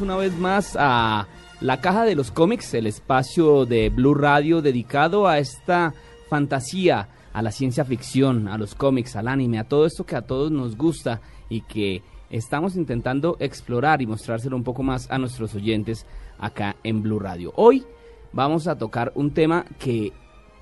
Una vez más a La Caja de los Cómics, el espacio de Blue Radio dedicado a esta fantasía, a la ciencia ficción, a los cómics, al anime, a todo esto que a todos nos gusta y que estamos intentando explorar y mostrárselo un poco más a nuestros oyentes acá en Blue Radio. Hoy vamos a tocar un tema que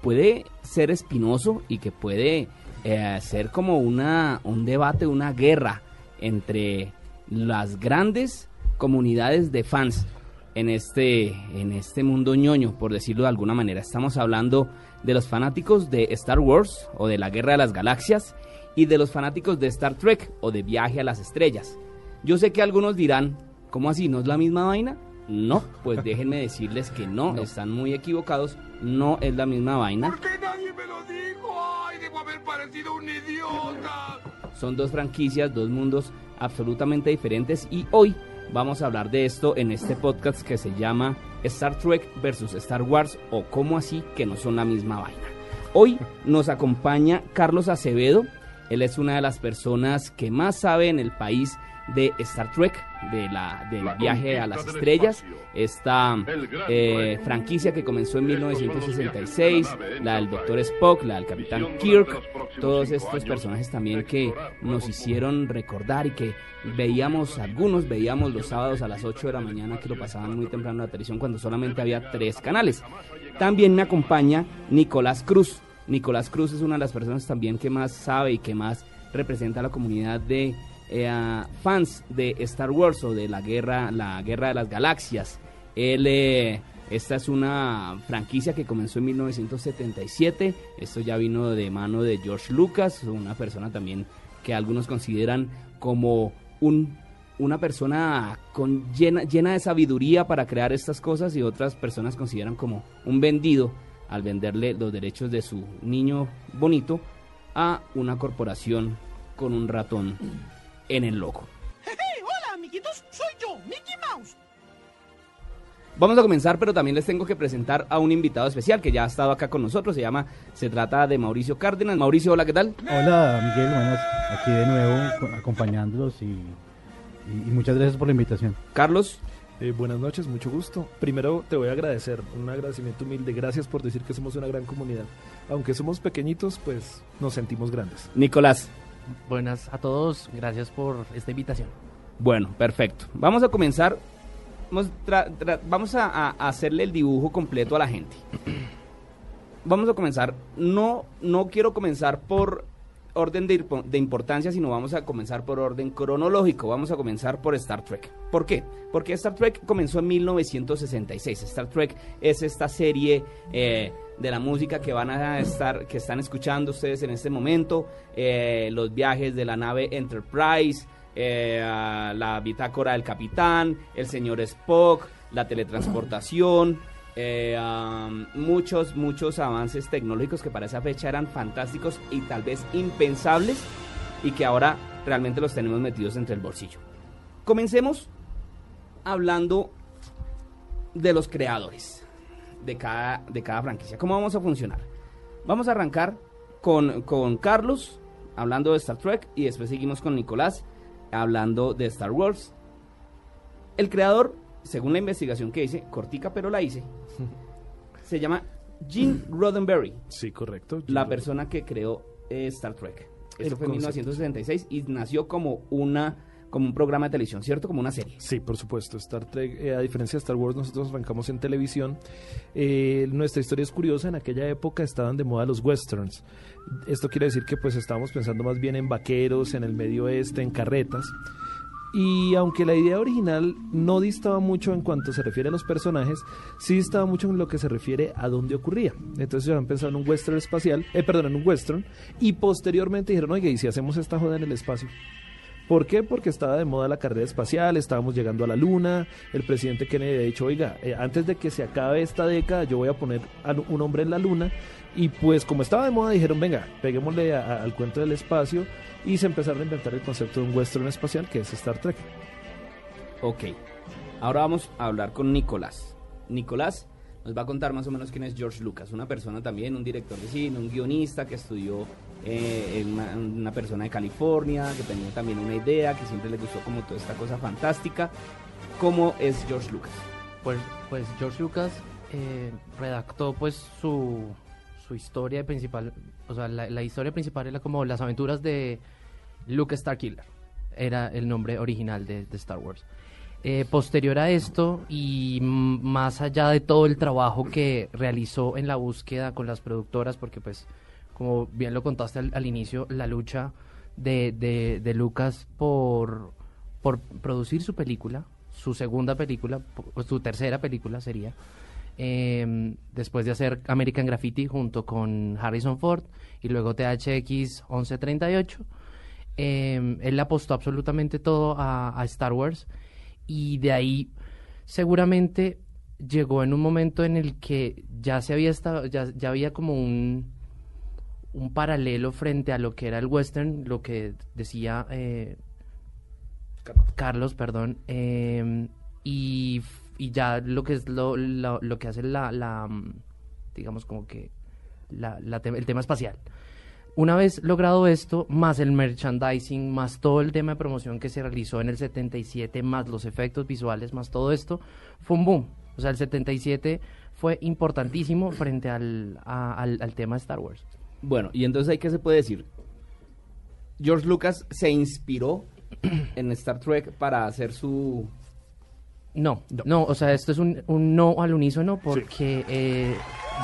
puede ser espinoso y que puede eh, ser como una, un debate, una guerra entre las grandes comunidades de fans en este, en este mundo ñoño, por decirlo de alguna manera. Estamos hablando de los fanáticos de Star Wars o de la Guerra de las Galaxias y de los fanáticos de Star Trek o de Viaje a las Estrellas. Yo sé que algunos dirán, ¿cómo así? ¿No es la misma vaina? No, pues déjenme decirles que no, están muy equivocados, no es la misma vaina. ¿Por qué nadie me lo dijo? ¡Ay, debo haber parecido un idiota! Son dos franquicias, dos mundos absolutamente diferentes y hoy Vamos a hablar de esto en este podcast que se llama Star Trek versus Star Wars o cómo así que no son la misma vaina. Hoy nos acompaña Carlos Acevedo. Él es una de las personas que más sabe en el país de Star Trek, de la, del viaje a las estrellas, esta eh, franquicia que comenzó en 1966, la del Doctor Spock, la del Capitán Kirk, todos estos personajes también que nos hicieron recordar y que veíamos, algunos veíamos los sábados a las 8 de la mañana que lo pasaban muy temprano en la televisión cuando solamente había tres canales. También me acompaña Nicolás Cruz. Nicolás Cruz es una de las personas también que más sabe y que más representa a la comunidad de eh, fans de Star Wars o de la guerra, la guerra de las galaxias. Eh, esta es una franquicia que comenzó en 1977. Esto ya vino de mano de George Lucas, una persona también que algunos consideran como un, una persona con llena, llena de sabiduría para crear estas cosas y otras personas consideran como un vendido al venderle los derechos de su niño bonito a una corporación con un ratón en el logo. hola, amiguitos, soy yo, Mickey Mouse. Vamos a comenzar, pero también les tengo que presentar a un invitado especial que ya ha estado acá con nosotros. Se llama, se trata de Mauricio Cárdenas. Mauricio, hola, ¿qué tal? Hola, Miguel, buenas. Aquí de nuevo acompañándolos y, muchas gracias por la invitación. Carlos. Eh, buenas noches, mucho gusto. Primero te voy a agradecer, un agradecimiento humilde. Gracias por decir que somos una gran comunidad. Aunque somos pequeñitos, pues nos sentimos grandes. Nicolás. Buenas a todos, gracias por esta invitación. Bueno, perfecto. Vamos a comenzar, vamos, a, hacerle el dibujo completo a la gente. Vamos a comenzar, no, no quiero comenzar por orden de, importancia, sino vamos a comenzar por orden cronológico. Vamos a comenzar por Star Trek. ¿Por qué? Porque Star Trek comenzó en 1966. Star Trek es esta serie eh, de la música que van a estar, que están escuchando ustedes en este momento, eh, los viajes de la nave Enterprise, eh, la bitácora del capitán, el señor Spock, la teletransportación, eh, muchos, muchos avances tecnológicos que para esa fecha eran fantásticos y tal vez impensables y que ahora realmente los tenemos metidos entre el bolsillo. Comencemos hablando de los creadores de cada, de cada franquicia. ¿Cómo vamos a funcionar? Vamos a arrancar con, con Carlos hablando de Star Trek y después seguimos con Nicolás hablando de Star Wars. El creador, según la investigación que hice, cortica pero la hice, se llama Gene Roddenberry, Sí, correcto. la persona que creó eh, Star Trek. Eso fue en concepto. 1966 y nació como una como un programa de televisión, ¿cierto? Como una serie. Sí, por supuesto. Star Trek, eh, a diferencia de Star Wars, nosotros arrancamos en televisión. Eh, nuestra historia es curiosa. En aquella época estaban de moda los westerns. Esto quiere decir que pues estábamos pensando más bien en vaqueros, en el medio oeste, en carretas. Y aunque la idea original no distaba mucho en cuanto se refiere a los personajes, sí distaba mucho en lo que se refiere a dónde ocurría. Entonces ya han pensado en un western espacial, eh, perdón, en un western, y posteriormente dijeron, oye, ¿y si hacemos esta joda en el espacio? ¿Por qué? Porque estaba de moda la carrera espacial, estábamos llegando a la luna, el presidente Kennedy ha dicho, oiga, eh, antes de que se acabe esta década yo voy a poner a un hombre en la luna, y pues como estaba de moda dijeron, venga, peguémosle al cuento del espacio, y se empezaron a inventar el concepto de un western espacial que es Star Trek. Ok. Ahora vamos a hablar con Nicolás. Nicolás nos va a contar más o menos quién es George Lucas, una persona también, un director de cine, un guionista que estudió eh, una, una persona de California, que tenía también una idea, que siempre le gustó como toda esta cosa fantástica. ¿Cómo es George Lucas? Pues, pues George Lucas eh, redactó pues su, su historia principal, o sea, la, la historia principal era como las aventuras de Luke Starkiller, era el nombre original de, de Star Wars. Eh, posterior a esto y más allá de todo el trabajo que realizó en la búsqueda con las productoras, porque pues como bien lo contaste al, inicio, la lucha de, Lucas por, producir su película, su segunda película, su tercera película sería, eh, después de hacer American Graffiti junto con Harrison Ford y luego THX 1138. Eh, él apostó absolutamente todo a, Star Wars y de ahí seguramente llegó en un momento en el que ya se había estado, ya había como un, un paralelo frente a lo que era el western, lo que decía eh, Carlos, perdón, eh, y, y ya lo que es lo, lo, lo que hace la, la, mm, digamos como que la, la te- el tema espacial. Una vez logrado esto, más el merchandising, más todo el tema de promoción que se realizó en el 77, más los efectos visuales, más todo esto, fue un boom. O sea, el 77 fue importantísimo frente al, a- al, al tema de Star Wars. Bueno, y entonces ahí qué se puede decir. George Lucas se inspiró en Star Trek para hacer su... No, no, o sea, esto es un, un no al unísono porque eh,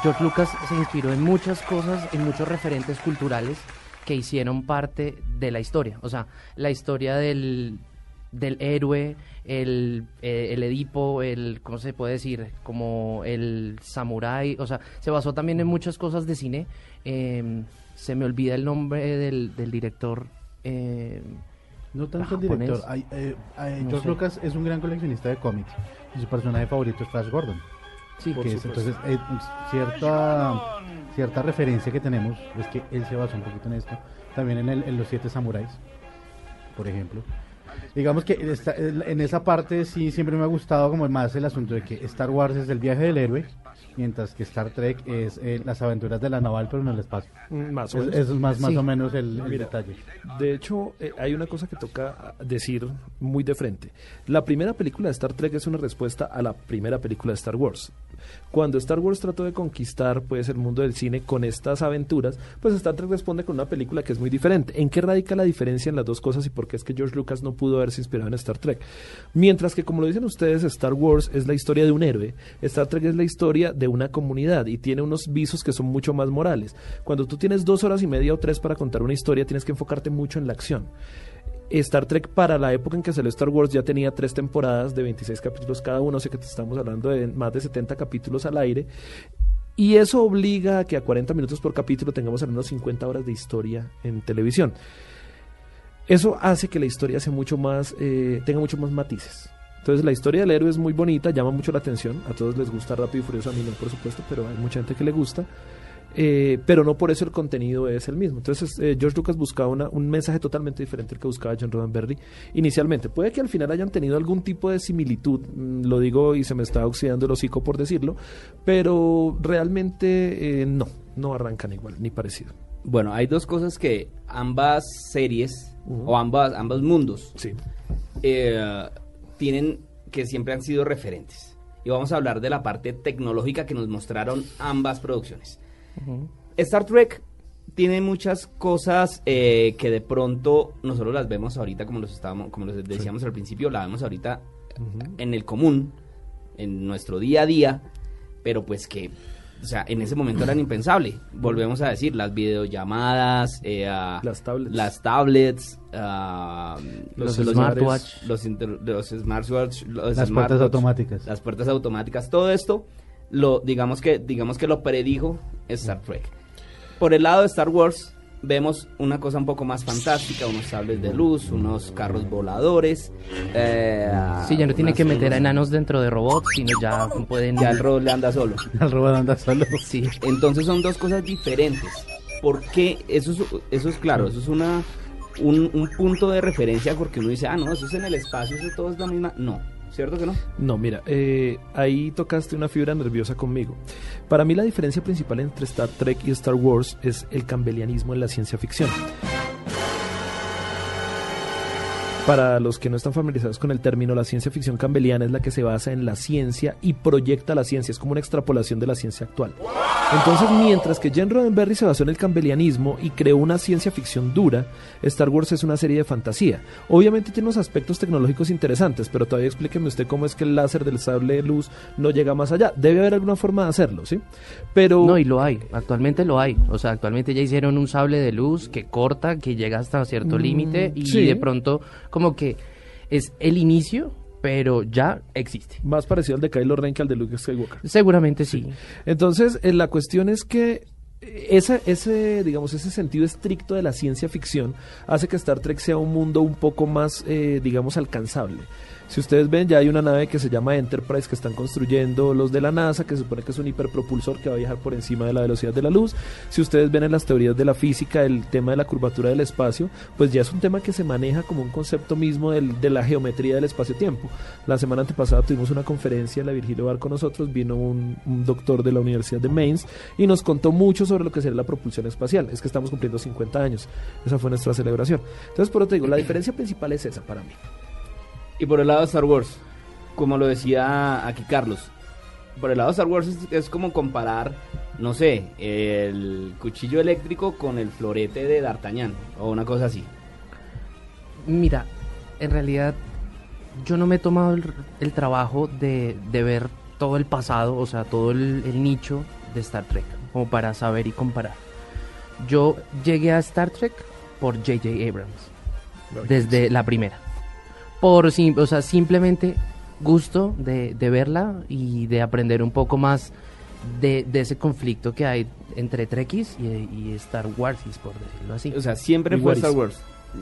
George Lucas se inspiró en muchas cosas, en muchos referentes culturales que hicieron parte de la historia. O sea, la historia del, del héroe, el, eh, el Edipo, el, ¿cómo se puede decir? Como el samurái, o sea, se basó también en muchas cosas de cine. Eh, se me olvida el nombre del, del director. eh, No tanto el director. Hay, eh, hay- No George sé. Lucas es un gran coleccionista de cómics. Y su personaje favorito es Flash Gordon. Sí, que es, entonces, eh, cierta, cierta referencia que tenemos es que él se basó un poquito en esto. También en, el- en los siete samuráis, por ejemplo. Digamos que esta- en esa parte sí siempre me ha gustado como más el asunto de que Star Wars es el viaje del héroe, mientras que Star Trek es eh, las aventuras de la naval pero en el espacio. Mm, Más o Es- menos. eso es más, más Sí. o menos el, el Mira, detalle. De hecho, eh, hay una cosa que toca decir muy de frente. La primera película de Star Trek es una respuesta a la primera película de Star Wars. Cuando Star Wars trató de conquistar pues el mundo del cine con estas aventuras, pues Star Trek responde con una película que es muy diferente. ¿En qué radica la diferencia en las dos cosas y por qué es que George Lucas no pudo haberse inspirado en Star Trek? Mientras que como lo dicen ustedes, Star Wars es la historia de un héroe, Star Trek es la historia de una comunidad y tiene unos visos que son mucho más morales. Cuando tú tienes dos horas y media o tres para contar una historia, tienes que enfocarte mucho en la acción. Star Trek para la época en que salió Star Wars ya tenía tres temporadas de 26 capítulos cada uno, sea que estamos hablando de más de 70 capítulos al aire. Y eso obliga a que a 40 minutos por capítulo tengamos al menos 50 horas de historia en televisión. Eso hace que la historia sea mucho más, eh, tenga mucho más matices. Entonces la historia del héroe es muy bonita, llama mucho la atención. A todos les gusta Rápido y Furioso, a mí no, por supuesto, pero hay mucha gente que le gusta. Eh, pero no por eso el contenido es el mismo. Entonces, eh, George Lucas buscaba una- un mensaje totalmente diferente al que buscaba John Roddenberry inicialmente. Puede que al final hayan tenido algún tipo de similitud, mm, lo digo y se me está oxidando el hocico por decirlo, pero realmente eh, no, no arrancan igual, ni parecido. Bueno, hay dos cosas que ambas series o ambas, ambos mundos Sí. tienen que siempre han sido referentes. Y vamos a hablar de la parte tecnológica que nos mostraron ambas producciones. Star Trek tiene muchas cosas eh, que de pronto nosotros las vemos ahorita, como los estábamos, como les decíamos al principio, la vemos ahorita en el común, en nuestro día a día, pero pues que, o sea, en ese momento eran impensable. Volvemos a decir, las videollamadas, eh, Las tablets. las tablets, ah, Los Los smartwatch. los, inter- los smartwatch, los Las puertas automáticas. las puertas automáticas, todo esto, lo digamos que digamos que lo predijo Star Trek. Por el lado de Star Wars vemos una cosa un poco más fantástica, unos sables de luz, unos carros voladores. eh, Sí, ya no tiene que meter a enanos dentro de robots, sino ya pueden... Ya el robot le anda solo. Al robot anda solo. Sí. Entonces son dos cosas diferentes. porque Eso es, eso es claro, eso es una un, un punto de referencia porque uno dice, ah, no, eso es en el espacio, eso todo es la misma. No, ¿cierto que no? No, mira, eh, ahí tocaste una fibra nerviosa conmigo. Para mí la diferencia principal entre Star Trek y Star Wars es el campbellianismo en la ciencia ficción. Para los que no están familiarizados con el término, la ciencia ficción campbelliana es la que se basa en la ciencia y proyecta la ciencia, es como una extrapolación de la ciencia actual. Entonces, mientras que Jen Roddenberry se basó en el campbellianismo y creó una ciencia ficción dura, Star Wars es una serie de fantasía. Obviamente tiene unos aspectos tecnológicos interesantes, pero todavía explíqueme usted cómo es que el láser del sable de luz no llega más allá. Debe haber alguna forma de hacerlo, ¿sí? Pero No, y lo hay, actualmente lo hay. O sea, actualmente ya hicieron un sable de luz que corta, que llega hasta cierto Mm, límite y sí. de pronto como que es el inicio, pero ya existe. más parecido al de Kylo Ren que al de Luke Skywalker. Seguramente sí. Entonces, eh, la cuestión es que ese, ese, digamos, ese sentido estricto de la ciencia ficción hace que Star Trek sea un mundo un poco más, eh, digamos, alcanzable. Si ustedes ven, ya hay una nave que se llama Enterprise que están construyendo los de la NASA, que se supone que es un hiperpropulsor que va a viajar por encima de la velocidad de la luz. Si ustedes ven en las teorías de la física el tema de la curvatura del espacio, pues ya es un tema que se maneja como un concepto mismo del- de la geometría del espacio-tiempo. La semana antepasada tuvimos una conferencia en la Virgilio Bar con nosotros, vino un, un doctor de la Universidad de Mainz y nos contó mucho sobre lo que sería la propulsión espacial. Es que estamos cumpliendo 50 años. Esa fue nuestra celebración. Entonces, por eso te digo, la diferencia principal es esa para mí. Y por el lado de Star Wars, como lo decía aquí Carlos, por el lado de Star Wars es, es como comparar, no sé, el cuchillo eléctrico con el florete de D'Artagnan o una cosa así. Mira, en realidad yo no me he tomado el, el trabajo de, de ver todo el pasado, o sea, todo el, el nicho de Star Trek, como para saber y comparar. Yo llegué a Star Trek por J.J. Abrams, desde la primera. Por, o sea, simplemente gusto de, de verla y de aprender un poco más de, de ese conflicto que hay entre Trekkies y, y Star Wars, por decirlo así. O sea, siempre Y fue. Star Wars.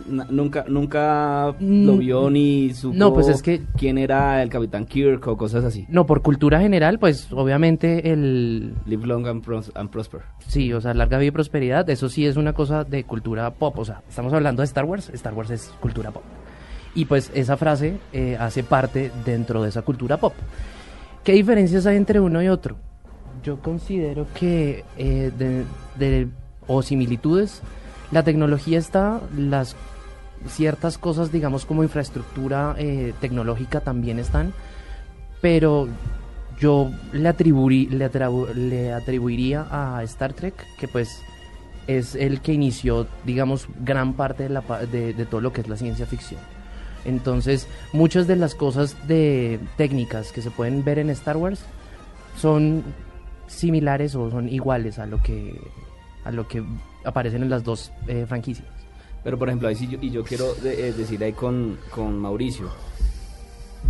Na- nunca nunca Mm, lo vio ni supo no, pues es que- quién era el Capitán Kirk o cosas así. No, por cultura general, pues obviamente el... Live long and, pros- and prosper. Sí, o sea, larga vida y prosperidad, eso sí es una cosa de cultura pop. O sea, estamos hablando de Star Wars, Star Wars es cultura pop. Y pues esa frase eh, hace parte dentro de esa cultura pop. ¿Qué diferencias hay entre uno y otro? Yo considero que eh, de, de- o similitudes, la tecnología está, las ciertas cosas, digamos, como infraestructura eh, tecnológica también están, pero yo le, atribuí, le, le atribuiría a Star Trek que pues es el que inició, digamos, gran parte de, la, de, de todo lo que es la ciencia ficción. Entonces, muchas de las cosas de técnicas que se pueden ver en Star Wars son similares o son iguales a lo que a lo que aparecen en las dos eh, franquicias. Pero por ejemplo, ahí sí yo, y yo quiero de- eh, decir ahí con, con Mauricio.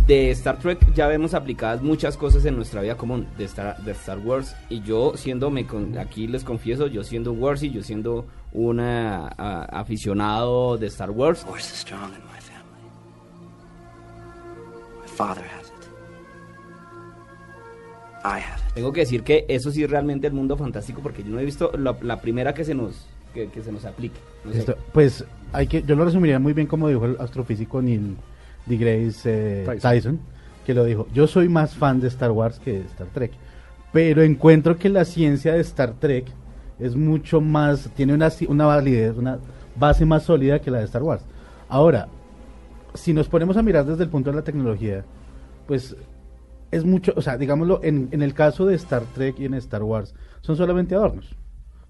De Star Trek ya vemos aplicadas muchas cosas en nuestra vida común de Star, de Star Wars. Y yo siendo, me con- aquí les confieso, yo siendo un Warsy, yo siendo un aficionado de Star Wars, father has it. I have it. tengo que decir que eso sí es realmente el mundo fantástico porque yo no he visto la, la primera que se nos que, que se nos aplique. No sé. Esto, pues hay que, yo lo resumiría muy bien como dijo el astrofísico Neil deGrasse eh, Tyson. Tyson. que lo dijo. Yo soy más fan de Star Wars que de Star Trek, pero encuentro que la ciencia de Star Trek es mucho más, tiene una, una validez, una base más sólida que la de Star Wars. Ahora, si nos ponemos a mirar desde el punto de la tecnología, pues es mucho, o sea, digámoslo, en, en el caso de Star Trek y en Star Wars, son solamente adornos.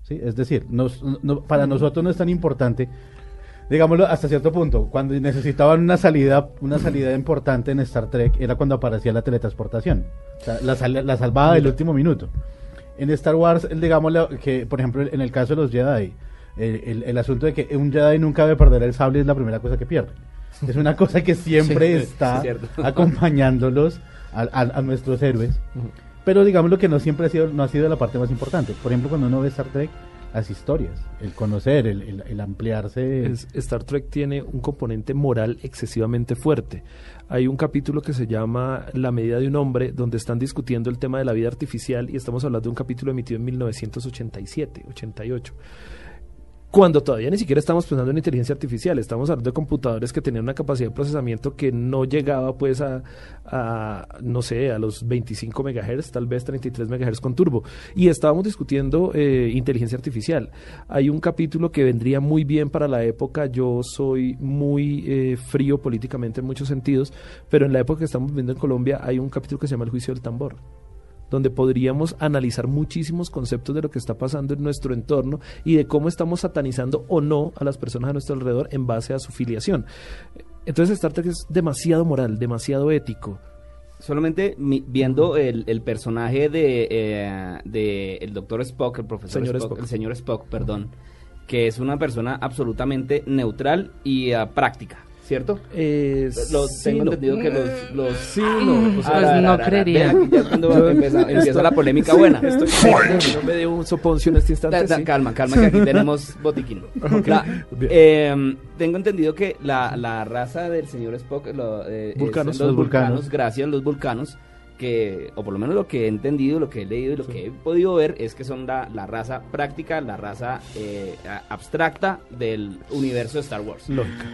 ¿sí? Es decir, nos- no- para nosotros no es tan importante, digámoslo hasta cierto punto, cuando necesitaban una salida, una salida importante en Star Trek era cuando aparecía la teletransportación, o sea, la, sal- la salvada del último minuto. En Star Wars, digámoslo, que por ejemplo en el caso de los Jedi, el, el- el asunto de que un Jedi nunca debe perder el sable es la primera cosa que pierde. Es una cosa que siempre Sí, está acompañándolos a, a- a nuestros héroes. Pero digámoslo que no siempre ha sido, no ha sido la parte más importante. Por ejemplo, cuando uno ve Star Trek, las historias, el conocer, el, el- el ampliarse. Es- Star Trek tiene un componente moral excesivamente fuerte. Hay un capítulo que se llama La medida de un hombre, donde están discutiendo el tema de la vida artificial y estamos hablando de un capítulo emitido en 1987, 88. Cuando todavía ni siquiera estamos pensando en inteligencia artificial, estamos hablando de computadores que tenían una capacidad de procesamiento que no llegaba pues a, no sé, a los 25 MHz, tal vez 33 MHz con turbo. Y estábamos discutiendo eh, inteligencia artificial. Hay un capítulo que vendría muy bien para la época, yo soy muy eh, frío políticamente en muchos sentidos, pero en la época que estamos viviendo en Colombia hay un capítulo que se llama El juicio del tambor donde podríamos analizar muchísimos conceptos de lo que está pasando en nuestro entorno y de cómo estamos satanizando o no a las personas a nuestro alrededor en base a su filiación. Entonces Star Trek es demasiado moral, demasiado ético. Solamente mi- viendo el, el personaje de, eh, de el doctor Spock, el profesor Spock. el señor Spock, perdón, que es una persona absolutamente neutral y ah, práctica, ¿cierto? Lo, sí, tengo no. entendido que los... los Sí, no, sea, Ah, no ra, creería. ya cuando Yo- empieza, empieza la polémica sí, buena. estoy- no me dio un soponcio en este instante. Da- da- sí. Calma, calma, que aquí tenemos botiquín. La- Bien. eh, tengo entendido que la, la raza del señor Spock, lo, eh, es Vulcanos. los Los vulcanos, vulcanos. gracias, los vulcanos, que, o por lo menos lo que he entendido, lo que he leído y lo que he podido ver, es que son la, la raza práctica, la raza eh, abstracta del universo de Star Wars. Lógica.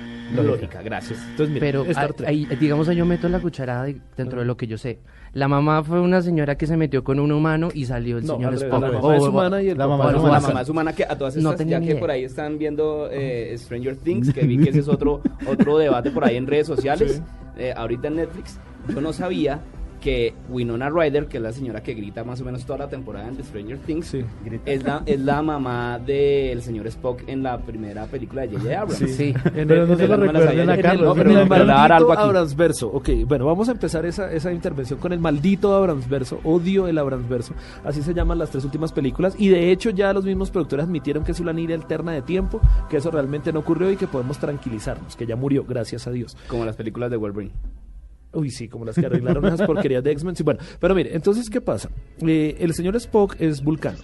Lógica, gracias. Entonces, mira, Pero Star Trek. ahí, digamos, ahí yo meto la cuchara de- dentro de lo que yo sé. La mamá fue una señora que se metió con un humano y salió el No, señor Spock. la mamá es humana y el La mamá es es La humana. mamá es humana que a todas No estas, tenía ya que idea. por ahí están viendo eh, Stranger Things, que vi que ese es otro, otro debate por ahí en redes sociales, eh, ahorita en Netflix, yo no sabía que Winona Ryder, que es la señora que grita más o menos toda la temporada en The Stranger Things, Sí. es, la, es la mamá del señor Spock en la primera película de J.J. Abrams. Sí. En Pero el- no en se lo recuerden a En el- Carlos. no, pero en me- el algo aquí. Abramsverso. Ok, bueno, vamos a empezar esa, esa intervención con el maldito Abramsverso. Odio el Abramsverso. Así se llaman las tres últimas películas. Y de hecho, ya los mismos productores admitieron que es una línea alterna de tiempo, que eso realmente no ocurrió y que podemos tranquilizarnos, que ya murió, gracias a Dios. Como las películas de Wolverine. Uy, sí, como las que arreglaron esas porquerías de X-Men. Sí, bueno, pero mire, entonces, ¿qué pasa? Eh, el señor Spock es vulcano.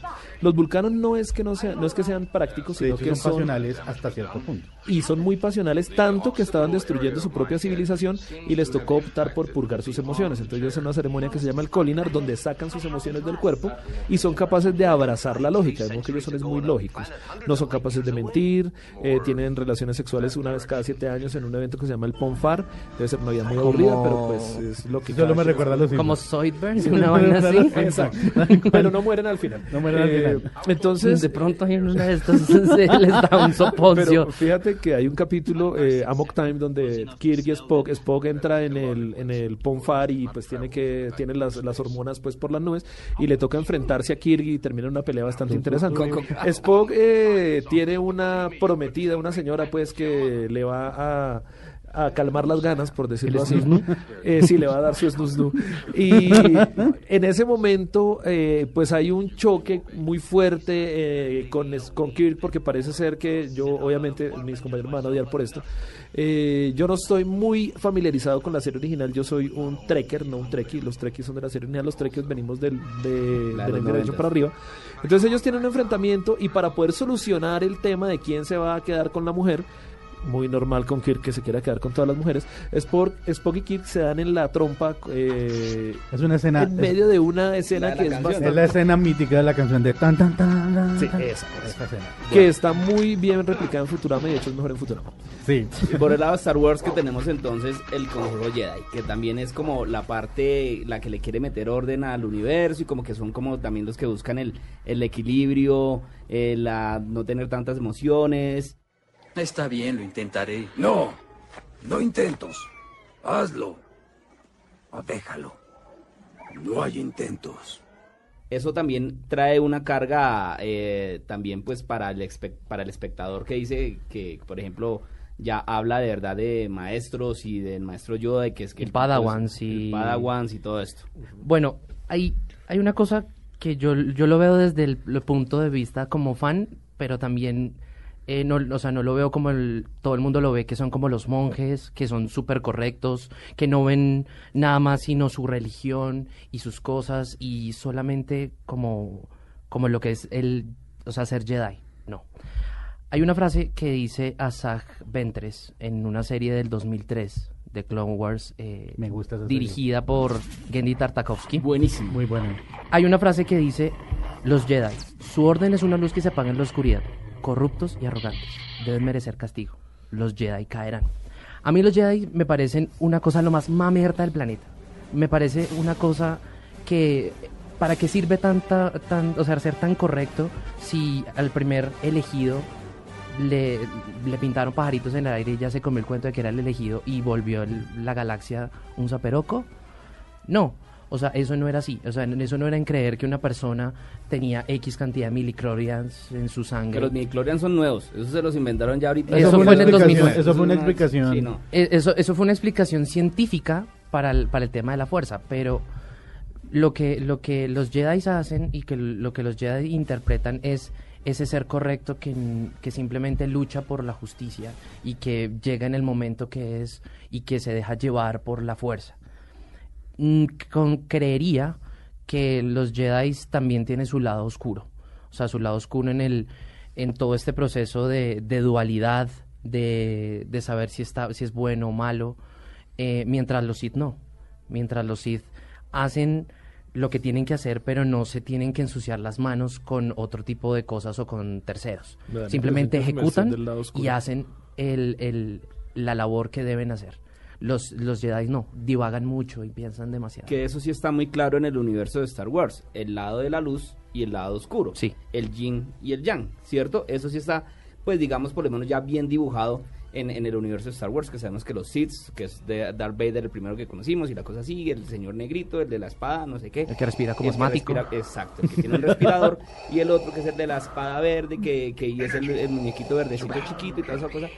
Los vulcanos no es que no sean, no es que sean prácticos, De sino hecho, que son son pasionales hasta cierto punto. y son muy pasionales tanto que estaban destruyendo su propia civilización y les tocó optar por purgar sus emociones. Entonces ellos hacen una ceremonia que se llama el Colinar donde sacan sus emociones del cuerpo y son capaces de abrazar la lógica. Vemos que ellos son muy lógicos. No son capaces de mentir, eh, tienen relaciones sexuales una vez cada siete años en un evento que se llama el Ponfar. Debe ser una vida muy aburrida, pero pues es lo que Solo cada me recuerda a los Como. Zoidberg, una vaina así. Exacto. Pero no mueren al final. No mueren al Eh. Entonces, de pronto hay una de estas se les da un soponcio. Pero fíjate que hay un capítulo, eh, Amok Time, donde Kirk y Spock, Spock entra en el, en el Ponfar y pues tiene que, tiene las, las hormonas pues por las nubes y le toca enfrentarse a Kirk y termina una pelea bastante interesante. Spock eh, tiene una prometida, una señora pues que le va a a calmar las ganas, por decirlo así. Eh, sí, le va a dar su snusnu. Y en ese momento, eh, pues hay un choque muy fuerte eh, con, con Kirk, porque parece ser que yo, obviamente, mis compañeros me van a odiar por esto. Eh, yo no estoy muy familiarizado con la serie original, yo soy un trekker, no un trekkie. Los trekkies son de la serie original, los trekkies venimos del, de, del derecho 90s. para arriba. Entonces ellos tienen un enfrentamiento y para poder solucionar el tema de quién se va a quedar con la mujer, muy normal con Kirk que se quiera quedar con todas las mujeres. Spock, Spock y Kirk se dan en la trompa eh, Es una escena. en es- medio de una escena de que es canción. Es bastante la escena mítica de la canción de tan tan tan. tan, Sí, tan. esa, esa. Esa escena. que está muy bien replicada en Futurama y de hecho es mejor en Futurama. Sí. Y por el lado de Star Wars que tenemos entonces el Consejo Jedi, que también es como la parte, la que le quiere meter orden al universo y como que son como también los que buscan el, el equilibrio, eh, la no tener tantas emociones. Está bien, lo intentaré. No, no intentos. Hazlo. O déjalo. No hay intentos. Eso también trae una carga eh, también pues para el, para el espectador que dice que, por ejemplo, ya habla de verdad de maestros y del maestro Yoda y que es que el Padawans el y- Padawans y todo esto. Bueno, hay, hay una cosa que yo, yo lo veo desde el, el punto de vista como fan, pero también, eh, no, o sea, no lo veo como el, todo el mundo lo ve, que son como los monjes, que son súper correctos, que no ven nada más sino su religión y sus cosas y solamente como, como lo que es el, o sea, ser Jedi. No. Hay una frase que dice Asajj Ventress en una serie del 2003 de Clone Wars eh, Me gusta serie. dirigida por Gendy Tartakovsky. Buenísimo. Muy buena. Hay una frase que dice, los Jedi, su orden es una luz que se apaga en la oscuridad, corruptos y arrogantes, deben merecer castigo, los Jedi caerán. A mí los Jedi me parecen una cosa lo más mamerta del planeta. Me parece una cosa que, ¿para qué sirve tanta, tan, o sea, ser tan correcto si al primer elegido le, le pintaron pajaritos en el aire y ya se comió el cuento de que era el elegido y volvió el- la galaxia un zaperoco? No, o sea, eso no era así. O sea, eso no era en creer que una persona tenía X cantidad de miliclorians en su Que sangre. los midichlorians son nuevos, eso se los inventaron ya ahorita. Eso fue en el explicación, 2009. Eso fue una es explicación. Sí, no. Eh, Eso, eso fue una explicación científica para el, para el tema de la fuerza, pero lo que, lo que los Jedi hacen y que lo que los Jedi interpretan es ese ser correcto que, que simplemente lucha por la justicia y que llega en el momento que es y que se deja llevar por la fuerza. Mm, con- creería que los Jedi también tienen su lado oscuro. O sea, su lado oscuro en el en todo este proceso de, de dualidad, de, de saber si está si es bueno o malo, eh, mientras los Sith no. Mientras los Sith hacen lo que tienen que hacer, pero no se tienen que ensuciar las manos con otro tipo de cosas o con terceros. Simplemente ejecutan y hacen el, el- la labor que deben hacer. Los, los Jedi no, divagan mucho y piensan demasiado. Que eso sí está muy claro en el universo de Star Wars, el lado de la luz y el lado oscuro. Sí. El yin y el yang, ¿cierto? Eso sí está, pues digamos, por lo menos ya bien dibujado en, en el universo de Star Wars, que sabemos que los Sith, que es de Darth Vader el primero que conocimos y la cosa sigue, el señor negrito, el de la espada, no sé qué. El que respira como El asmático. respira- exacto, el que tiene un respirador. y el otro que es el de la espada verde, que, que es el, el muñequito verdecito chiquito y toda esa cosa.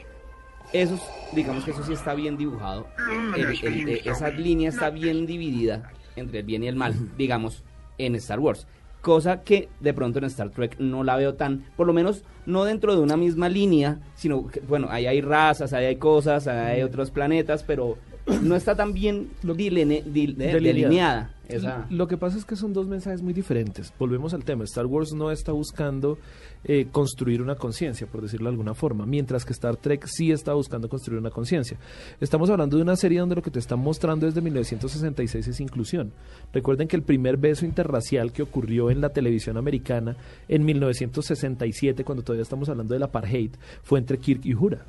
Esos, digamos que eso sí está bien dibujado. El- el- esa línea está bien dividida entre el bien y el mal, digamos, en Star Wars. Cosa que de pronto en Star Trek no la veo tan, por lo menos no dentro de una misma línea, sino que, bueno, ahí hay razas, ahí hay cosas, ahí hay otros planetas, pero no está tan bien dil- Delineada. Esa, Lo que pasa es que son dos mensajes muy diferentes. Volvemos al tema. Star Wars no está buscando eh, construir una conciencia, por decirlo de alguna forma, mientras que Star Trek sí está buscando construir una conciencia. Estamos hablando de una serie donde lo que te están mostrando desde 1966 es inclusión. Recuerden que el primer beso interracial que ocurrió en la televisión americana en 1967, cuando todavía estamos hablando del apartheid, fue entre Kirk y Uhura.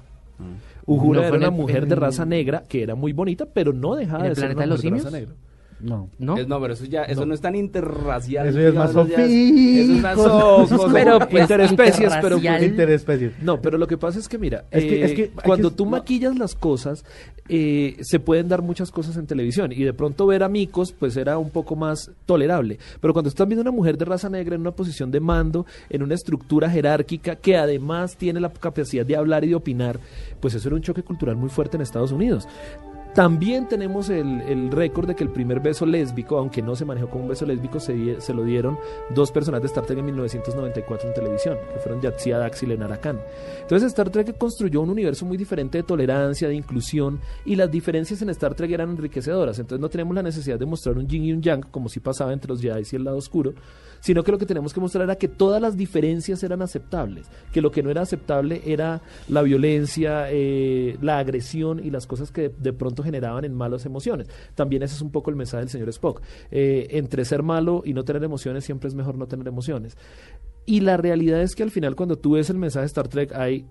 Uhura ¿No era una el- mujer de raza negra que era muy bonita, pero no dejaba ¿En de ser una mujer de raza negra. No. ¿No? Es- no, pero eso ya, eso no, No. es tan interracial. Eso ya es más Eso es más Pero, pues, Interespecies, pero. Interespecies. No, pero lo que pasa es que, mira, Es que- eh, es que cuando que- tú no. maquillas las cosas, eh, se pueden dar muchas cosas en televisión y de pronto ver a micos, pues era un poco más tolerable. Pero cuando estás viendo una mujer de raza negra en una posición de mando, en una estructura jerárquica que además tiene la capacidad de hablar y de opinar, pues eso era un choque cultural muy fuerte en Estados Unidos. También tenemos el, el récord de que el primer beso lésbico, aunque no se manejó como un beso lésbico, se, se lo dieron dos personas de Star Trek en 1994 en televisión, que fueron Yatsia Dax y Lenara. Entonces Star Trek construyó un universo muy diferente de tolerancia, de inclusión, y las diferencias en Star Trek eran enriquecedoras. Entonces no tenemos la necesidad de mostrar un yin y un yang, como si pasaba entre los Jedi y el lado oscuro, sino que lo que tenemos que mostrar era que todas las diferencias eran aceptables, que lo que no era aceptable era la violencia, eh, la agresión y las cosas que de pronto generaban en malas emociones. También ese es un poco el mensaje del señor Spock. Eh, entre ser malo y no tener emociones siempre es mejor no tener emociones. Y la realidad es que al final cuando tú ves el mensaje de Star Trek hay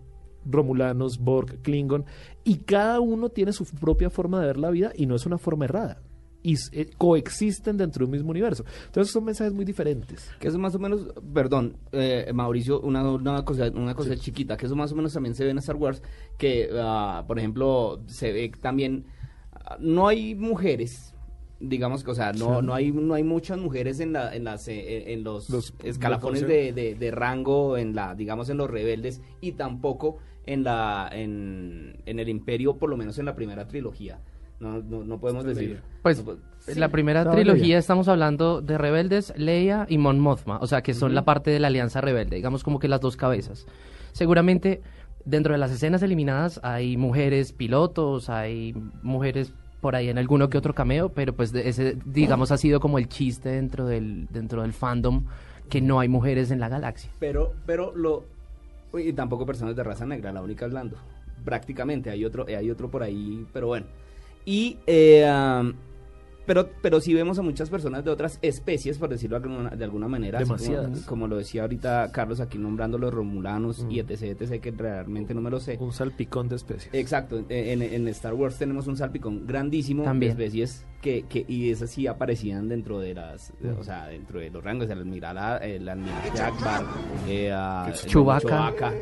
Romulanos, Borg, Klingon, y cada uno tiene su propia forma de ver la vida y no es una forma errada. Y eh, coexisten dentro de un mismo universo. Entonces son mensajes muy diferentes. Que eso más o menos, perdón, eh, Mauricio, una, una cosa, una cosa chiquita, que eso más o menos también se ve en Star Wars, que, ah, por ejemplo, se ve también, no hay mujeres, digamos que, o sea, no, no hay no hay muchas mujeres en la en las eh, en los, Los- escalafones los- de, de, de rango en la digamos en los rebeldes y tampoco en la en, en el imperio por lo menos en la primera trilogía. No no, no podemos decir. Pues no en la primera trilogía estamos hablando de rebeldes, Leia y Mon Mothma, o sea que son la parte de la alianza rebelde, digamos como que las dos cabezas. Seguramente dentro de las escenas eliminadas hay mujeres pilotos, hay mujeres por ahí en alguno que otro cameo, pero pues ese digamos ha sido como el chiste dentro del dentro del fandom que no hay mujeres en la galaxia. Pero, pero lo. Y tampoco personas de raza negra, la única es Lando. Prácticamente, hay otro, hay otro por ahí, pero bueno. Y. eh, pero, pero sí vemos a muchas personas de otras especies, por decirlo de alguna, manera. así como- Demasiadas. Como, lo decía ahorita Carlos aquí nombrando los romulanos y Mm. etc, etc, que realmente no me lo sé. Un salpicón de especies. Exacto, en, Star Wars tenemos un salpicón grandísimo También. de especies que, que y esas sí aparecían dentro de las, Mm. o sea, dentro de los rangos, el admiral, el almirante Akbar, eh, Chewbacca. Chewbacca,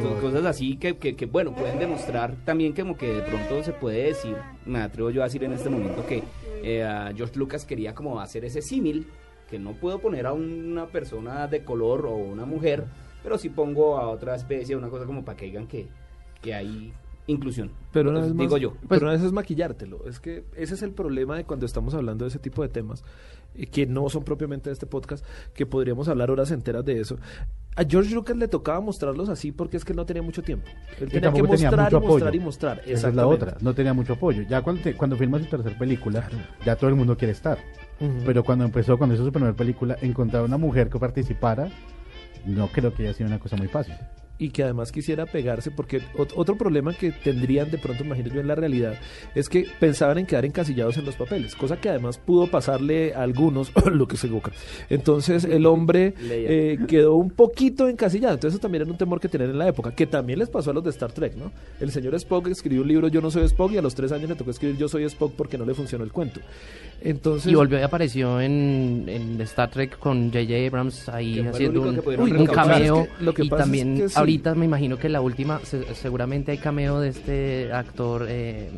son cosas así que, que, bueno, pueden demostrar también como que de pronto se puede decir, me atrevo yo a decir en este momento que eh, George Lucas quería como hacer ese símil, que no puedo poner a una persona de color o una mujer, pero sí pongo a otra especie, una cosa como para que digan que, que hay inclusión. Pero una Pues, vez más, digo yo. pero una vez es maquillártelo. Es que ese es el problema de cuando estamos hablando de ese tipo de temas, eh, que no son propiamente de este podcast, que podríamos hablar horas enteras de eso. A George Lucas le tocaba mostrarlos así porque es que él no tenía mucho tiempo. Él tenía que tenía mostrar y mostrar y mostrar. Esa es la otra, no tenía mucho apoyo. Ya cuando, te- cuando filma su tercera película, ya todo el mundo quiere estar. Pero cuando empezó, cuando hizo su primera película, encontrar una mujer que participara, no creo que haya sido una cosa muy fácil. Y que además quisiera pegarse, porque ot- otro problema que tendrían de pronto, imagino yo, en la realidad, es que pensaban en quedar encasillados en los papeles, cosa que además pudo pasarle a algunos, lo que se equivoca. Entonces el hombre eh, quedó un poquito encasillado, entonces eso también era un temor que tenían en la época, que también les pasó a los de Star Trek, ¿no? El señor Spock escribió un libro Yo no soy Spock y a los tres años le tocó escribir Yo soy Spock porque no le funcionó el cuento. Entonces... Y volvió y apareció en, en Star Trek con J.J. Abrams ahí haciendo un, un cameo. Es que lo que y pasa es también que. Ahorita me imagino que la última, se- seguramente hay cameo de este actor, eh,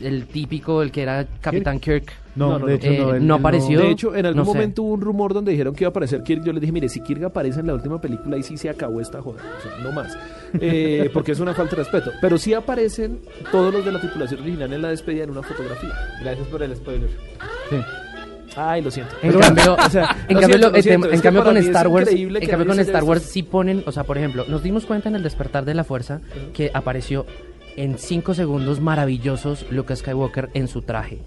el típico, el que era Capitán Kirk. No, No, no, de no. hecho Eh, no. él- no apareció. De hecho, en algún no sé. momento hubo un rumor donde dijeron que iba a aparecer Kirk. Yo les dije, mire, si Kirk aparece en la última película, ahí sí se acabó esta joda. O sea, no más. Eh, porque es una falta de respeto. Pero sí aparecen todos los de la tripulación original en la despedida en una fotografía. Gracias por el spoiler. Sí. Ay, lo siento. En cambio, o sea, en cambio, siento, lo- siento. en con Star Wars, en cambio con Star Wars sí ponen, o sea, por ejemplo, nos dimos cuenta en el despertar de la fuerza que apareció en cinco segundos maravillosos Luke Skywalker en su traje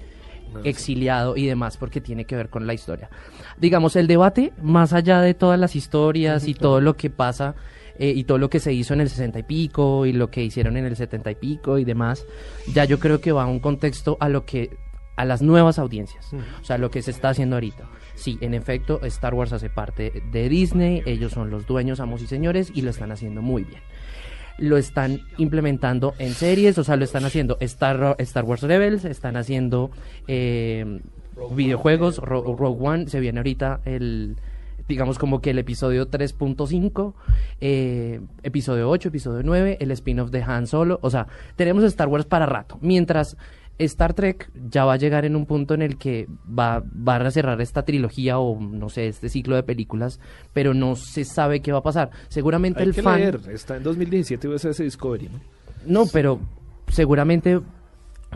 exiliado y demás porque tiene que ver con la historia. Digamos, el debate, más allá de todas las historias y todo lo que pasa eh, y todo lo que se hizo en el 60 y pico y lo que hicieron en el 70 y pico y demás, ya yo creo que va a un contexto a lo que a las nuevas audiencias, o sea, lo que se está haciendo ahorita. Sí, en efecto, Star Wars hace parte de Disney, ellos son los dueños, amos y señores, y lo están haciendo muy bien. Lo están implementando en series, o sea, lo están haciendo Star, Star Wars Rebels, están haciendo eh, videojuegos, Ro- Rogue One, se viene ahorita el, digamos como que el episodio 3.5, eh, episodio 8, episodio 9, el spin-off de Han Solo, o sea, tenemos Star Wars para rato, mientras Star Trek ya va a llegar en un punto en el que va, van a cerrar esta trilogía o no sé, este ciclo de películas, pero no se sabe qué va a pasar. Seguramente Hay el que fan... leer. Está en 2017 USS Discovery, ¿no? No, pero seguramente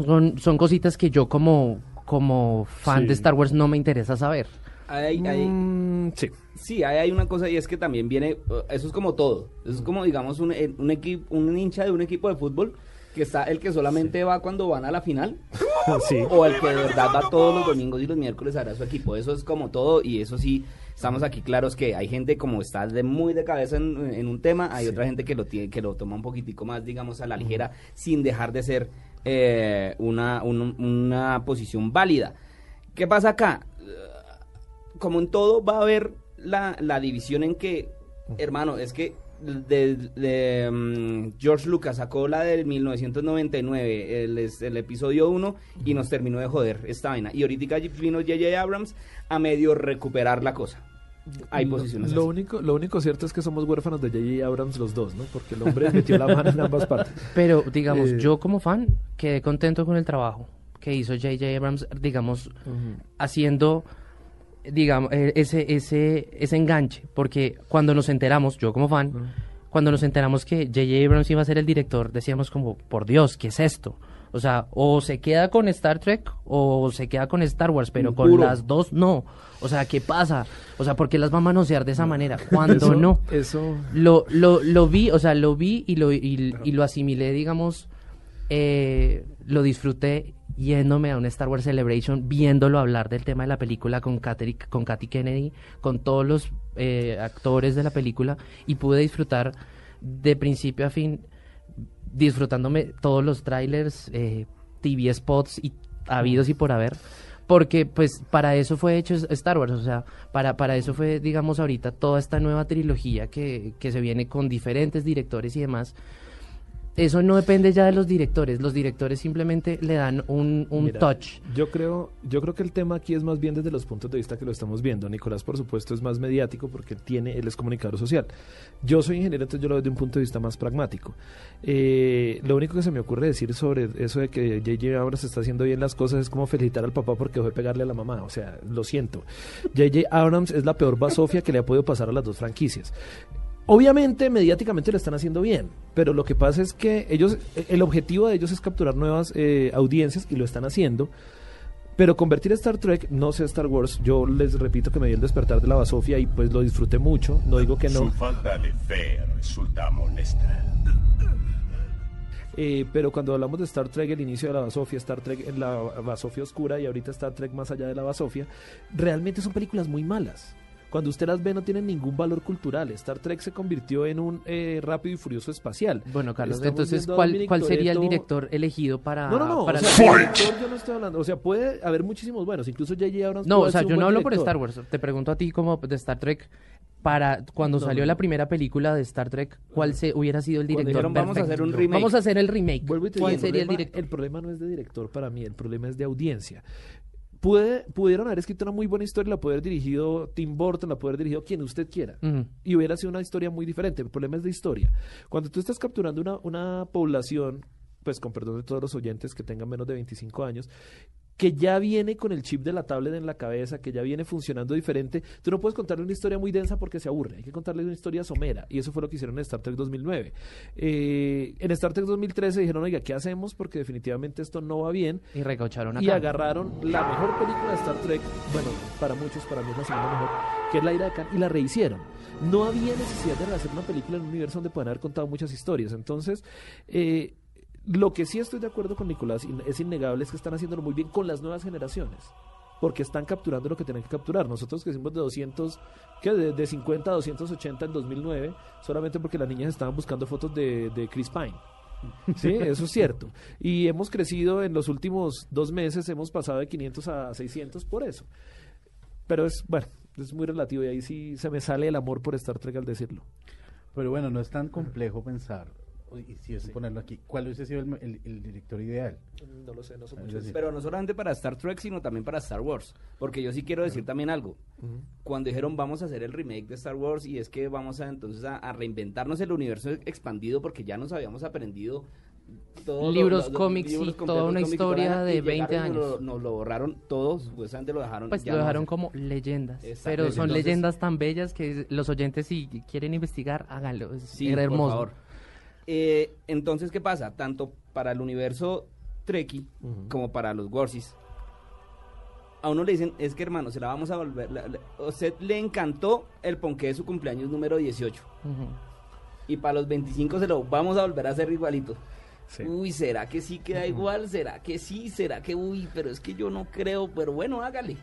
son, son cositas que yo como, como fan Sí. de Star Wars no me interesa saber. Hay- hay- Mm, sí. Sí, hay una cosa y es que también viene, uh, eso es como todo, eso es como digamos un, eh, un equipo, un hincha de un equipo de fútbol que está el que solamente va cuando van a la final Sí. o el que de verdad va todos los domingos y los miércoles a ver a su equipo, eso es como todo y eso sí, estamos aquí claros que hay gente como está de muy de cabeza en, en un tema, hay otra gente que lo tiene, que lo toma un poquitico más digamos a la ligera sin dejar de ser eh, una, un- una posición válida. ¿Qué pasa acá? como en todo va a haber la, la división en que, hermano, es que de, de, mm, George Lucas sacó la del 1999, el, es- el episodio 1, y nos terminó de joder esta vaina. Y ahorita vino J.J. Abrams a medio recuperar la cosa. Hay Lo- posiciones Lo, así. único, lo único cierto es que somos huérfanos de J.J. Abrams los dos, ¿no? Porque el hombre metió la mano en ambas partes. Pero, digamos, Eh, yo como fan quedé contento con el trabajo que hizo J.J. Abrams, digamos, haciendo, digamos, eh, ese, ese, ese enganche. Porque cuando nos enteramos, yo como fan, cuando nos enteramos que J.J. Abrams iba a ser el director, decíamos como, por Dios, ¿qué es esto? O sea, o se queda con Star Trek o se queda con Star Wars, pero con Puro. las dos no. O sea, ¿qué pasa? O sea, ¿por qué las va a manosear de esa manera? Cuando no. Eso. Lo, lo, lo vi, o sea, lo vi y lo, y, y lo asimilé, digamos, eh, lo disfruté yéndome a un Star Wars Celebration, viéndolo hablar del tema de la película con Kathy, con Kathy Kennedy, con todos los eh, actores de la película y pude disfrutar de principio a fin, disfrutándome todos los trailers, eh, TV spots y habidos y por haber. Porque pues para eso fue hecho Star Wars, o sea, para, para eso fue, digamos, ahorita toda esta nueva trilogía que, que se viene con diferentes directores y demás. Eso no depende ya de los directores, los directores simplemente le dan un, un Mira, touch. Yo creo, yo creo que el tema aquí es más bien desde los puntos de vista que lo estamos viendo. Nicolás, por supuesto, es más mediático porque tiene, él es comunicador social. Yo soy ingeniero, entonces yo lo veo desde un punto de vista más pragmático. Eh, lo único que se me ocurre decir sobre eso de que J.J. Abrams está haciendo bien las cosas es como felicitar al papá porque fue pegarle a la mamá. O sea, lo siento. J.J. Abrams es la peor basofia que le ha podido pasar a las dos franquicias. Obviamente, mediáticamente lo están haciendo bien, pero lo que pasa es que ellos, el objetivo de ellos es capturar nuevas eh, audiencias y lo están haciendo. Pero convertir a Star Trek, no sé Star Wars, yo les repito que me dio el despertar de la basofia y pues lo disfruté mucho, no digo que Su no. falta de fe resulta molesta. Eh, pero cuando hablamos de Star Trek, el inicio de la basofia, Star Trek en la basofia oscura y ahorita Star Trek más allá de la basofia, realmente son películas muy malas. Cuando usted las ve no tienen ningún valor cultural. Star Trek se convirtió en un eh, rápido y furioso espacial. Bueno, Carlos, Estamos entonces, ¿cuál, sería el director elegido para, No, no, no. para o sea, director yo no estoy hablando. O sea, puede haber muchísimos buenos. Incluso J.J. Abrams. No, o sea, yo no hablo por. Star Wars. Te pregunto a ti como de Star Trek, para cuando No, salió no, la primera película de Star Trek, ¿cuál se hubiera sido el director? dijeron, "Vamos a hacer un perfecto"? remake. Vamos a hacer el remake. Vuelvo y te ¿Cuál digo, sería el problema- director? El problema no es de director para mí, el problema es de audiencia. Puede, pudieron haber escrito una muy buena historia, la puede haber dirigido Tim Burton, la puede haber dirigido quien usted quiera. Y hubiera sido una historia muy diferente. El problema es de historia. Cuando tú estás capturando una, una población, pues con perdón de todos los oyentes que tengan menos de 25 años, que ya viene con el chip de la tablet en la cabeza, que ya viene funcionando diferente, tú no puedes contarle una historia muy densa porque se aburre. Hay que contarle una historia somera. Y eso fue lo que hicieron en Star Trek 2009. Eh, en Star Trek 2013 dijeron, oiga, ¿qué hacemos? Porque definitivamente esto no va bien. Y recaucharon acá. Y agarraron la mejor película de Star Trek, bueno, para muchos, para mí es la segunda mejor, que es La Ira de Khan, y la rehicieron. No había necesidad de hacer una película en un universo donde puedan haber contado muchas historias. Entonces, eh, lo que sí estoy de acuerdo con Nicolás, y es innegable, es que están haciéndolo muy bien con las nuevas generaciones. Porque están capturando lo que tienen que capturar. Nosotros que hicimos de 200, que de, de 50 a 280 en 2009, solamente porque las niñas estaban buscando fotos de, de Chris Pine. Sí, eso es cierto. Y hemos crecido en los últimos dos meses, hemos pasado de 500 a 600 por eso. Pero es, bueno, es muy relativo y ahí sí se me sale el amor por Star Trek al decirlo. Pero bueno, no es tan complejo pensar, y si es ponerlo aquí, ¿cuál hubiese sido el, el- el director ideal? No lo sé, no sé mucho. decir, Pero no solamente para Star Trek, sino también para Star Wars. Porque yo sí quiero decir también algo. Cuando dijeron vamos a hacer el remake de Star Wars y es que vamos a entonces a, a reinventarnos el universo expandido porque ya nos habíamos aprendido todos Libros, los- los cómics y toda una historia de y 20 llegaron y Nos, años. lo- nos lo borraron todos, supuestamente lo dejaron. Pues ya lo no dejaron como leyendas. Exacto. Pero son Entonces- leyendas tan bellas que los oyentes si quieren investigar, háganlo. Es Sí, era por hermoso. favor. Eh, entonces, ¿qué pasa? Tanto para el universo Trekkie, como para los Worsies, a uno le dicen, es que hermano, se la vamos a volver. la- la- a usted le encantó el ponqué de su cumpleaños número 18. Y para los 25 se lo vamos a volver a hacer igualito. Uy, ¿será que sí queda igual? ¿Será que sí? ¿Será que uy? Pero es que yo no creo, pero bueno, hágale.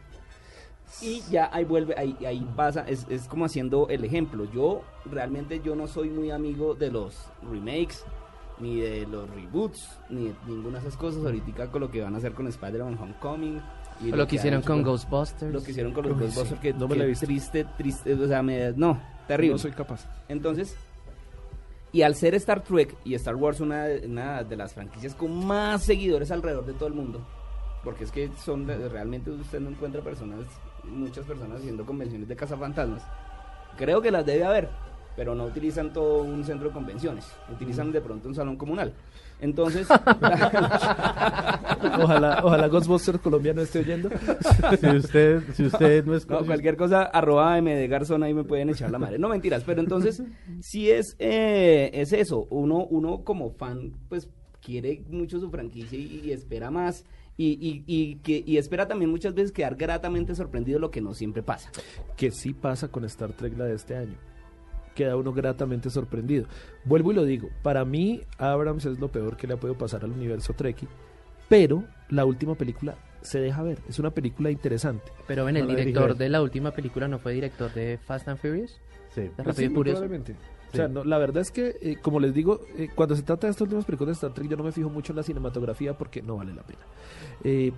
Y ya ahí vuelve, ahí, ahí pasa, es, es como haciendo el ejemplo. Yo realmente yo no soy muy amigo de los remakes, ni de los reboots, ni de ninguna de esas cosas. Ahorita con lo que van a hacer con Spider-Man Homecoming. y O lo que hicieron hecho con Ghostbusters. Lo que hicieron con los Uy, sí, Ghostbusters, que, no me que la he visto. triste, triste, o sea, me, no, terrible. No soy capaz. Entonces, y al ser Star Trek y Star Wars una, una de las franquicias con más seguidores alrededor de todo el mundo, porque es que son de- realmente usted no encuentra personas, muchas personas haciendo convenciones de cazafantasmas. Creo que las debe haber, pero no utilizan todo un centro de convenciones, utilizan de pronto un salón comunal. Entonces, Ojalá, ojalá Ghostbusters Colombia no esté oyendo. Si usted, si usted no es... No, cualquier cosa, arroba MD Garzón, ahí me pueden echar la madre. No, mentiras, pero entonces, sí es, eh, es eso. Uno, uno como fan, pues, quiere mucho su franquicia y, y espera más. Y, y, y, que, y espera también muchas veces quedar gratamente sorprendido, lo que no siempre pasa. que sí pasa con Star Trek la de este año. Queda uno gratamente sorprendido. Vuelvo y lo digo, para mí Abrams es lo peor que le ha podido pasar al universo Trekkie, pero la última película se deja ver, es una película interesante. Pero ven, el No director de la última película no fue director de Fast and Furious. Sí. Pues sí, probablemente. O sea, no, la verdad es que, eh, como les digo, eh, cuando se trata de estas últimas películas de Star Trek, yo no me fijo mucho en la cinematografía porque no vale la pena. Eh,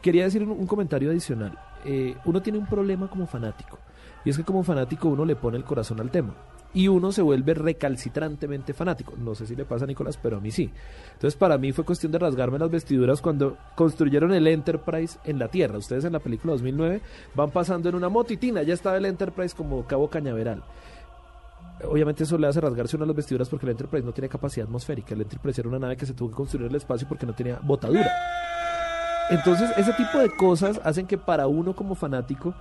quería decir un, un comentario adicional. Eh, uno tiene un problema como fanático, y es que como fanático uno le pone el corazón al tema. Y uno se vuelve recalcitrantemente fanático. No sé si le pasa a Nicolás, pero a mí sí. Entonces, para mí fue cuestión de rasgarme las vestiduras cuando construyeron el Enterprise en la Tierra. Ustedes en la película 2009 van pasando en una motitina. Ya estaba el Enterprise como Cabo Cañaveral. Obviamente eso le hace rasgarse una de las vestiduras porque el Enterprise no tiene capacidad atmosférica. El Enterprise era una nave que se tuvo que construir en el espacio porque no tenía botadura. Entonces, ese tipo de cosas hacen que para uno como fanático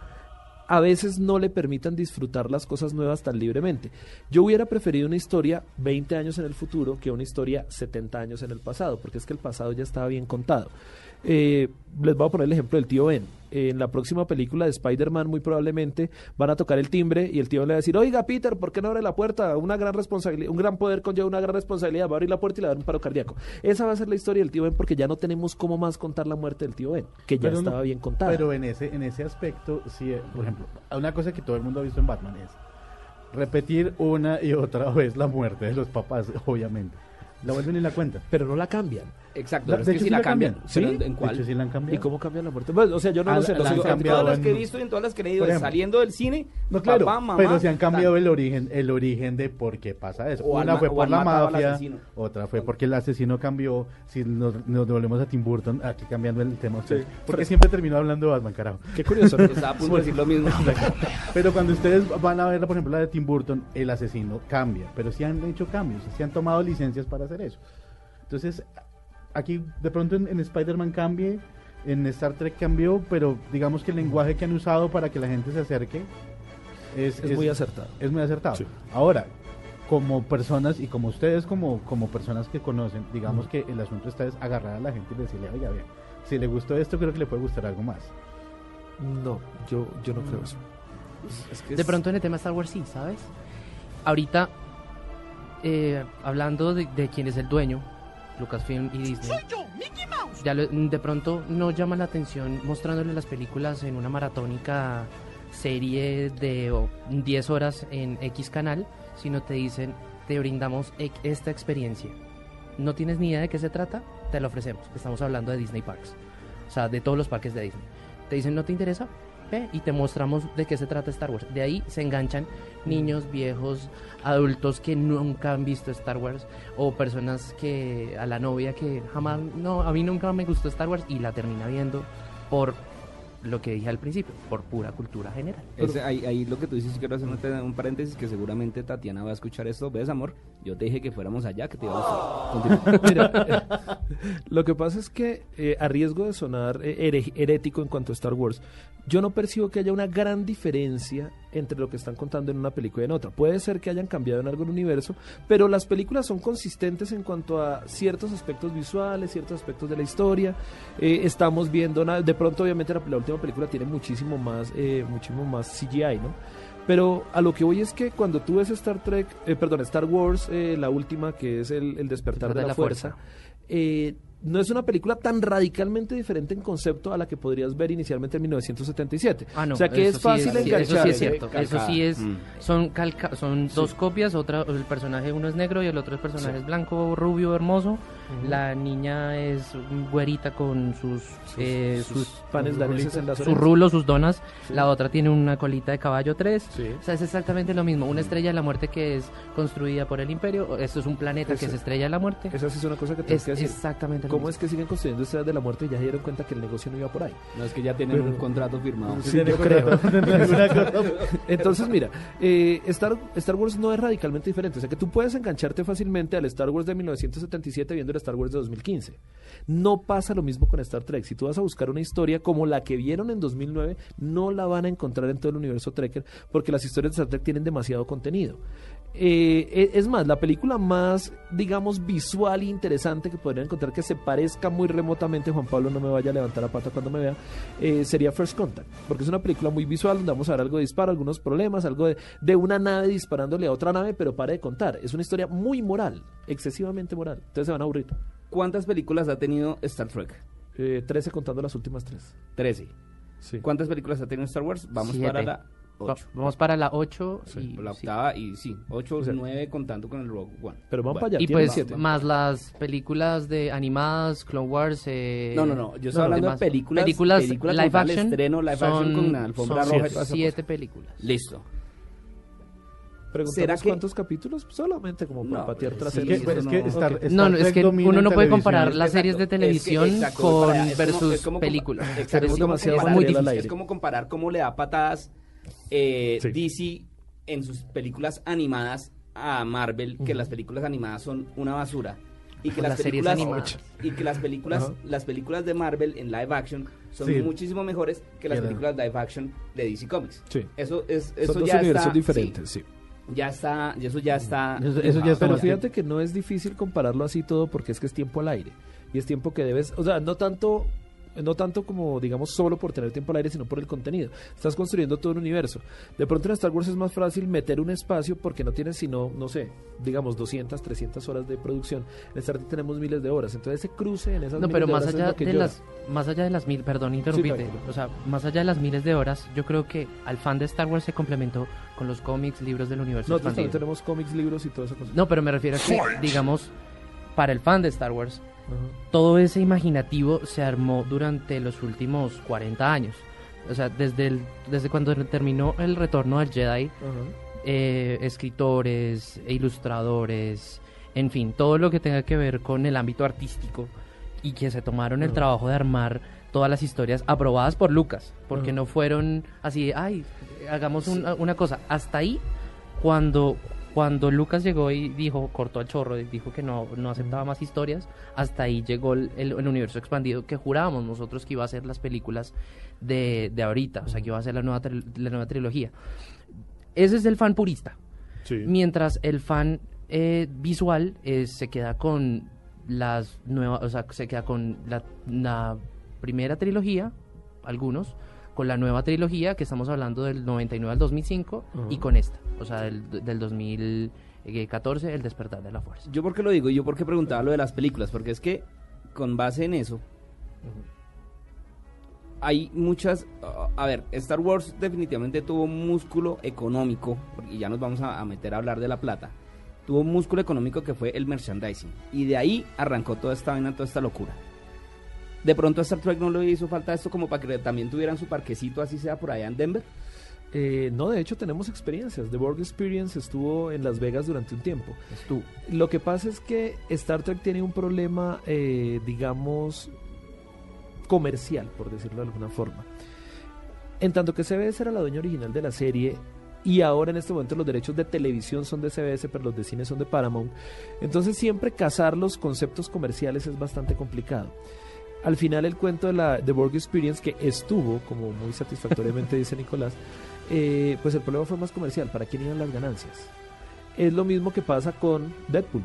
a veces no le permitan disfrutar las cosas nuevas tan libremente. Yo hubiera preferido una historia 20 años en el futuro que una historia 70 años en el pasado, porque es que el pasado ya estaba bien contado. Eh, les voy a poner el ejemplo del tío Ben. En la próxima película de Spider-Man muy probablemente van a tocar el timbre y el tío Ben le va a decir, oiga Peter, ¿por qué no abre la puerta? Una gran responsabilidad, un gran poder conlleva una gran responsabilidad, va a abrir la puerta y le va a dar un paro cardíaco. Esa va a ser la historia del tío Ben porque ya no tenemos cómo más contar la muerte del tío Ben, que ya Pero no- estaba bien contada. Pero en ese, en ese aspecto, sí, eh, por ejemplo, una cosa que todo el mundo ha visto en Batman es repetir una y otra vez la muerte de los papás, obviamente. La vuelven y la cuentan. Pero no la cambian. Exacto, La- pero es de que hecho, si sí la la cambian. cambian. ¿Pero ¿Sí? en- ¿En De cuál? hecho, sí la han cambiado. ¿Y cómo cambian la muerte? Bueno, o sea, yo no Ah, lo sé. la- lo la sigo- han En cambiado todas las que he en- visto y en todas las que he leído, saliendo del cine, No, claro, papá, mamá, pero se han cambiado tal. el origen, el origen de por qué pasa eso. O Una fue por la mafia, asesino. otra fue porque el asesino cambió. Si nos, nos devolvemos a Tim Burton, aquí cambiando el tema, ustedes, porque siempre terminó hablando de Batman, carajo. Qué curioso. ¿no? Estaba a punto de decir lo mismo. Pero cuando ustedes van a ver, por ejemplo, la de Tim Burton, el asesino cambia. Pero sí han hecho cambios, sí han tomado licencias para hacer eso. Entonces, aquí de pronto en, en Spider-Man cambie, en Star Trek cambió, pero digamos que el lenguaje que han usado para que la gente se acerque es, Es muy acertado. Es muy acertado. Sí. Ahora, como personas y como ustedes, como, como personas que conocen, digamos que el asunto está es agarrar a la gente y decirle, oiga, bien, si le gustó esto, creo que le puede gustar algo más. No, yo, yo no creo eso. Es que De es- pronto en el tema Star Wars sí, ¿sabes? Ahorita, eh, hablando de, de quién es el dueño, Lucasfilm y Disney, Soy yo, Mickey Mouse. ya lo- de pronto no llama la atención mostrándole las películas en una maratónica serie de o, 10 horas en X canal, sino te dicen, te brindamos e- esta experiencia. ¿No tienes ni idea de qué se trata? Te la ofrecemos. Estamos hablando de Disney Parks. O sea, de todos los parques de Disney. Te dicen, ¿no te interesa? Y te mostramos de qué se trata Star Wars. De ahí se enganchan niños, viejos, adultos que nunca han visto Star Wars o personas que a la novia que jamás, no, a mí nunca me gustó Star Wars y la termina viendo por lo que dije al principio, por pura cultura general. Ese- ahí, ahí lo que tú dices, quiero hacer un, un paréntesis que seguramente Tatiana va a escuchar esto. ¿Ves, amor? Yo te dije que fuéramos allá, que te iba a. Mira, eh, lo que pasa es que eh, a riesgo de sonar eh, herético en cuanto a Star Wars, yo no percibo que haya una gran diferencia entre lo que están contando en una película y en otra. Puede ser que hayan cambiado en algo el universo, pero las películas son consistentes en cuanto a ciertos aspectos visuales, ciertos aspectos de la historia. Eh, estamos viendo, una- de pronto obviamente la, la última película tiene muchísimo más, eh, muchísimo más CGI, ¿no? Pero a lo que voy es que cuando tú ves Star Trek, eh, perdón, Star Wars, eh, la última que es el, el despertar de la, fuerza, eh, no es una película tan radicalmente diferente en concepto a la que podrías ver inicialmente en 1977. Ah, no, o sea que eso es fácil sí es, enganchar. Eso sí es cierto. Eso sí es. Mm. Son calca son dos copias. Otra, el personaje uno es negro y el otro personaje es blanco, rubio, hermoso. La niña es güerita con sus eh, sus sus, panes daneses en las sus rulos, sus donas. Sí. La otra tiene una colita de caballo 3. Sí. O sea, es exactamente lo mismo. Una estrella de la muerte que es construida por el imperio. Esto es un planeta que Esa- es estrella de la muerte. Esa sí es una cosa que tengo Es que decir. exactamente ¿Cómo mismo. es que siguen construyendo estrellas de la muerte y ya se dieron cuenta que el negocio no iba por ahí? No es que ya tienen Pero- un contrato firmado. Sí, yo creo. Entonces, mira, eh, Star, Star Wars no es radicalmente diferente. O sea, que tú puedes engancharte fácilmente al Star Wars de 1977 viendo el Star Wars de 2015. No pasa lo mismo con Star Trek. Si tú vas a buscar una historia como la que vieron en 2009, no la van a encontrar en todo el universo Trekker porque las historias de Star Trek tienen demasiado contenido. Eh, e- es más, la película más, digamos, visual e interesante que podrían encontrar que se parezca muy remotamente, Juan Pablo no me vaya a levantar la pata cuando me vea, eh, sería First Contact, porque es una película muy visual donde vamos a ver algo de disparo, algunos problemas, algo de, de una nave disparándole a otra nave, pero para de contar. Es una historia muy moral, excesivamente moral. Entonces se van a aburrir. ¿Cuántas películas ha tenido Star Trek? Eh, 13 contando las últimas tres. 13. Sí. ¿Cuántas películas ha tenido Star Wars? Vamos Siete. para la Va- 8. Vamos para la 8 y, La sí. octava y sí, 8 O sea, 9 contando con el Rogue One. Pero Bueno. para allá. Y pues siete. más las películas de animadas, Clone Wars. Eh, No, no, no, yo no, hablando de películas- películas, películas live action. estreno live action con la alfombra son roja siete películas. Listo. ¿Preguntamos ¿será que- cuántos capítulos? Solamente como para No, patear pero traseros. sí, Es que, es que eso no- Star- ok. Star No, no, es que uno no puede comparar las Exacto, series de es que- televisión exacto, con para- es como- versus es como- películas. Exacto, es como comparar- es como comparar cómo le da patadas eh, Sí. DC en sus películas animadas a Marvel, que las películas animadas son una basura. Y que las, películas animadas. y que las películas las películas de Marvel en live action son Sí. muchísimo mejores que las Claro. películas live action de DC Comics. Sí. Eso es eso Son dos ya universos está, diferentes, sí. sí, ya está, eso ya está Eso- eso ya está Pero fíjate que no es difícil compararlo así todo porque es que es tiempo al aire. Y es tiempo que debes, o sea, no tanto no tanto como digamos solo por tener tiempo al aire, sino por el contenido. Estás construyendo todo un universo. De pronto en Star Wars es más fácil meter un espacio porque no tienes sino, no sé, digamos 200, 300 horas de producción. En Star Trek tenemos miles de horas. Entonces ese cruce en esas No, miles pero de más horas allá de llora. las más allá de las mil, perdón, interrumpirte. o sea, más allá de las miles de horas, yo creo que al fan de Star Wars se complementó con los cómics, libros del universo Nosotros también expandido. tenemos cómics, libros y todo eso. No, pero me refiero a que, digamos, para el fan de Star Wars, Todo ese imaginativo se armó durante los últimos 40 años. O sea, desde, el, desde cuando terminó el retorno del Jedi, Ajá. eh, escritores, ilustradores, en fin, todo lo que tenga que ver con el ámbito artístico y que se tomaron el trabajo de armar todas las historias aprobadas por Lucas, porque no fueron así, ay, hagamos un- una cosa. Hasta ahí, cuando, cuando Lucas llegó y dijo, cortó el chorro, y dijo que no, no aceptaba más historias, hasta ahí llegó el, el- el universo expandido que jurábamos nosotros que iba a ser las películas de, de ahorita, o sea, que iba a ser la nueva, la nueva trilogía. Ese es el fan purista. Sí. Mientras el fan eh, visual eh, se queda con las nuevas, o sea, se queda con la, la primera trilogía, algunos, con la nueva trilogía, que estamos hablando del 99 al 2005, y con esta, o sea, del, del 2014, El despertar de la fuerza. Yo por qué lo digo y yo por qué preguntaba lo de las películas, porque es que con base en eso hay muchas, uh, a ver, Star Wars definitivamente tuvo un músculo económico, y ya nos vamos a, a meter a hablar de la plata, tuvo un músculo económico que fue el merchandising, y de ahí arrancó toda esta vaina, toda esta locura. De pronto a Star Trek no le hizo falta esto como para que también tuvieran su parquecito, así sea por allá en Denver. Eh, no, de hecho tenemos experiencias. The Borg Experience estuvo en Las Vegas durante un tiempo. Estuvo. Lo que pasa es que Star Trek tiene un problema, eh, digamos, comercial, por decirlo de alguna forma. En tanto que CBS era la dueña original de la serie y ahora en este momento los derechos de televisión son de CBS, pero los de cine son de Paramount. Entonces siempre casar los conceptos comerciales es bastante complicado. Al final el cuento de la The Borg Experience, que estuvo, como muy satisfactoriamente dice Nicolás, eh, pues el problema fue más comercial. ¿Para quién iban las ganancias? Es lo mismo que pasa con Deadpool.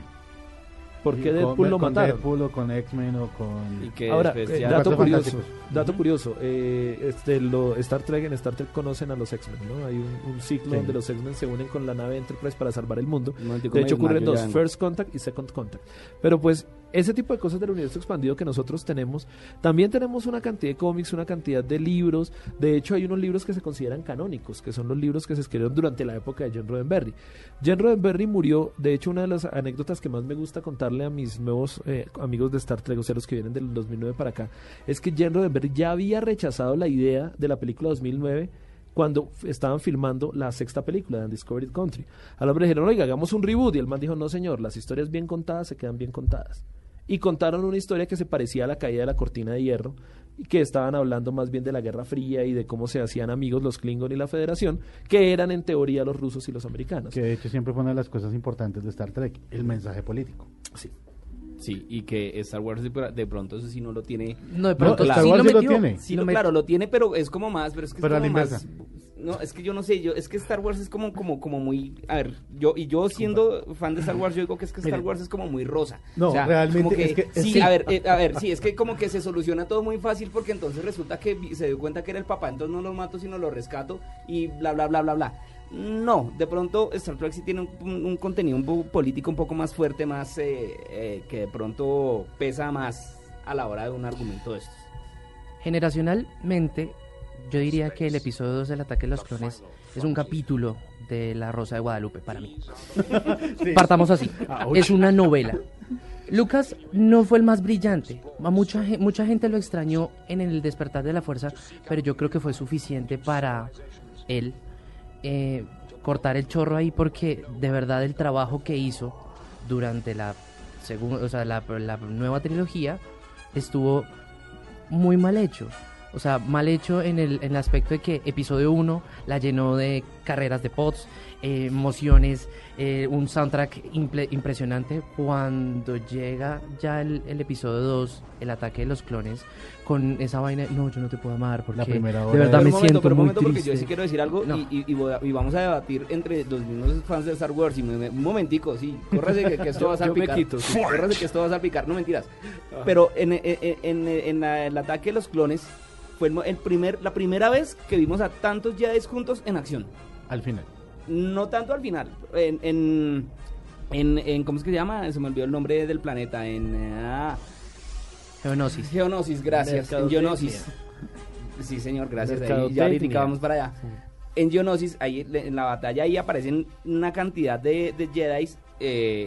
¿Por qué Y con- Deadpool lo con mataron? Deadpool o con X-Men o con... Y que Ahora, eh, dato curioso, dato curioso, eh, este, lo, Star Trek en Star Trek conocen a los X-Men, ¿no? Hay un, un ciclo Sí. donde los X-Men se unen con la nave Enterprise para salvar el mundo. De hecho ocurren dos. First Contact y Second Contact. Pero pues ese tipo de cosas del universo expandido que nosotros tenemos, también tenemos una cantidad de cómics, una cantidad de libros. De hecho hay unos libros que se consideran canónicos, que son los libros que se escribieron durante la época de John Roddenberry. John Roddenberry murió, de hecho una de las anécdotas que más me gusta contarle a mis nuevos eh, amigos de Star Trek, o sea, los que vienen del 2009 para acá, es que John Roddenberry ya había rechazado la idea de la película 2009 cuando estaban filmando la sexta película de Undiscovered Country. Al hombre dijeron, oiga, hagamos un reboot. Y el man dijo, no señor, las historias bien contadas se quedan bien contadas. Y contaron una historia que se parecía a la caída de la cortina de hierro, y que estaban hablando más bien de la Guerra Fría y de cómo se hacían amigos los Klingon y la Federación, que eran en teoría los rusos y los americanos. Que de hecho siempre fue una de las cosas importantes de Star Trek, el mensaje político. Sí. Sí, y que Star Wars de, pr- de pronto eso sí no lo tiene. No, de No, pronto Star sí Wars lo sí lo metió. tiene. Sí, lo met- claro, lo tiene, pero es como más, pero es que es Pero a como la más. No, es que yo no sé, yo es que Star Wars es como como como muy, a ver, yo y yo siendo fan de Star Wars, yo digo que es que Star. Wars es como muy rosa. No, O sea, realmente como que, es que- es sí, que- a ver, eh, a ver, sí, es que como que se soluciona todo muy fácil porque entonces resulta que se dio cuenta que era el papá, entonces no lo mato sino lo rescato y bla bla bla bla bla. No, de pronto Star Trek sí tiene un, un- un contenido un poco político un poco más fuerte, más eh, eh, que de pronto pesa más a la hora de un argumento de estos. Generacionalmente, yo diría que el episodio 2 del ataque de los clones es un capítulo de La Rosa de Guadalupe para mí. Partamos así. Es una novela. Lucas no fue el más brillante. A mucha, mucha gente lo extrañó en el despertar de la fuerza, pero yo creo que fue suficiente para él eh, cortar el chorro ahí porque de verdad el trabajo que hizo durante la, segun- o sea, la, la nueva trilogía estuvo muy mal hecho. O sea, mal hecho en el, en el aspecto de que episodio 1 la llenó de carreras de pods, eh, emociones, eh, un soundtrack impresionante. Cuando llega ya el, el episodio 2, el ataque de los clones, con esa vaina, no, yo no te puedo amar porque La primera de hora verdad de- me un momento, siento pero un muy momento porque triste. yo sí quiero decir algo No. y, y- y voy a- y vamos a debatir entre los mismos fans de Star Wars. Y me- me- un momentico, sí, córrase que, que esto va a Yo- yo me salpicar. quito, sí. Córrase que esto va a salpicar, no mentiras. Pero en, en- en- en- en la- el ataque de los clones fue el, primer, la primera vez que vimos a tantos Jedi juntos en acción. Al final. No tanto al final. En, en, en, en- ¿cómo es que se llama? Se me olvidó el nombre del planeta. En ah, Geonosis. Geonosis, gracias. En. Geonosis. Sí, señor, gracias. Ahí, ya ahorita vamos para allá. En Geonosis, ahí en la batalla, ahí aparecen una cantidad de, de Jedi.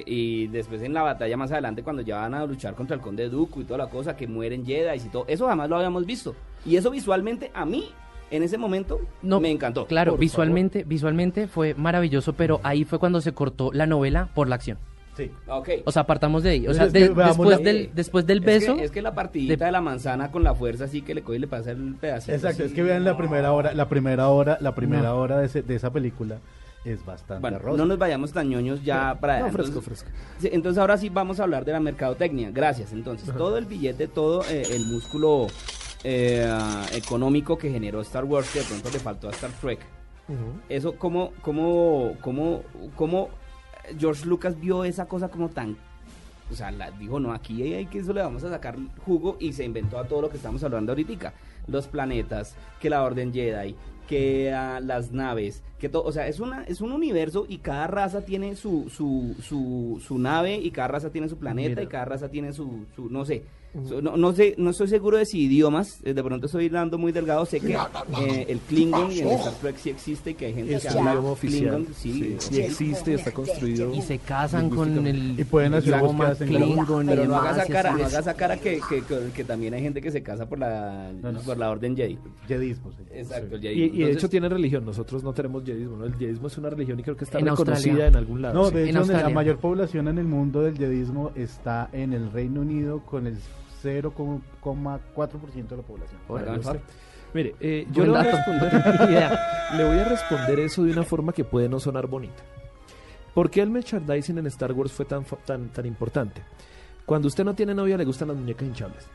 y después en la batalla más adelante, cuando ya van a luchar contra el Conde Dooku y toda la cosa, que mueren Jedi y todo. Eso jamás lo habíamos visto. Y eso visualmente, a mí, en ese momento, No, me encantó. Claro, visualmente, visualmente fue maravilloso, pero ahí fue cuando se cortó la novela por la acción. Sí. favor. Ok. O sea, partamos de ahí. O sea, de- después, la- del, después del Es beso, que, es que la partidita de- de... la manzana con la fuerza así que le coge y le pasa el pedacito. Exacto, así. es que vean la primera hora, la primera hora, la primera No. hora de, ese- de esa película es bastante Bueno, rosa. no nos vayamos tan ñoños ya para No, fresco, entonces, fresco. entonces ahora sí vamos a hablar de la mercadotecnia. Gracias. Entonces, todo el billete, todo eh, el músculo eh, económico que generó Star Wars, que de pronto le faltó a Star Trek. Eso, ¿cómo, cómo, cómo, cómo George Lucas vio esa cosa como tan... O sea, la, dijo, no, aquí hay que eso le vamos a sacar jugo y se inventó a todo lo que estamos hablando ahorita. Los planetas, que la Orden Jedi, que ah, las naves, que todo, o sea, es una es un universo y cada raza tiene su su, su, su nave y cada raza tiene su planeta Mira. y cada raza tiene su, su no sé, su- no, no sé, no estoy seguro de si idiomas, eh, de pronto estoy dando muy delgado, sé que eh, el Klingon en Star Trek sí existe y que hay gente Es que habla idioma oficial. Klingon, sí, Sí, sí existe, está construido. y se casan con el Y pueden hacer idioma Klingon y pero no hagas esa y cara, no hagas esa cara que, que, que, que también hay gente que se casa por la, No, no. por la orden Jedi. Jedismo, sí. Exacto, el Y, Jedi. y de hecho tiene religión, nosotros no tenemos yedismo, ¿no? El yedismo es una religión y creo que está En reconocida Australia. en algún lado. No, sí. de En hecho, la mayor población en el mundo del yedismo está en el Reino Unido con el 0,4% de la población. Bueno. Mire, eh, yo le voy, a responder, Idea. le voy a responder eso de una forma que puede no sonar bonita. ¿Por qué el merchandising en Star Wars fue tan, tan, tan importante? Cuando usted no tiene novia le gustan las muñecas hinchables.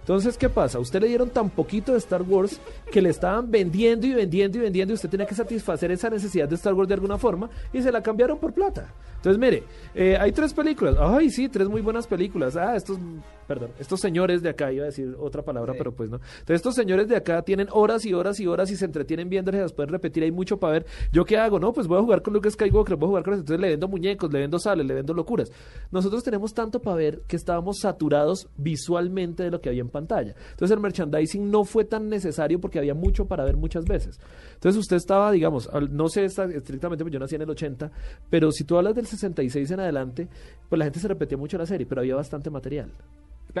Entonces, ¿qué pasa? Usted le dieron tan poquito de Star Wars que le estaban vendiendo y vendiendo y vendiendo y usted tenía que satisfacer esa necesidad de Star Wars de alguna forma y se la cambiaron por plata. Entonces, mire, eh, hay tres películas. Ay, sí, tres muy buenas películas. Ah, estos, perdón, estos señores de acá, iba a decir otra palabra, pero pues no. Entonces, estos señores de acá tienen horas y horas y horas y se entretienen viéndoles, las pueden repetir, hay mucho para ver. ¿Yo qué hago? No, pues voy a jugar con Luke Skywalker, voy a jugar con eso. Entonces le vendo muñecos, le vendo sales, le vendo locuras. Nosotros tenemos tanto para ver que estábamos saturados visualmente de lo que había en pantalla. Entonces el merchandising no fue tan necesario porque había mucho para ver muchas veces. Entonces usted estaba, digamos, no sé estrictamente, pues yo nací en el 80, pero si tú hablas del 66 en adelante, pues la gente se repetía mucho la serie, pero había bastante material.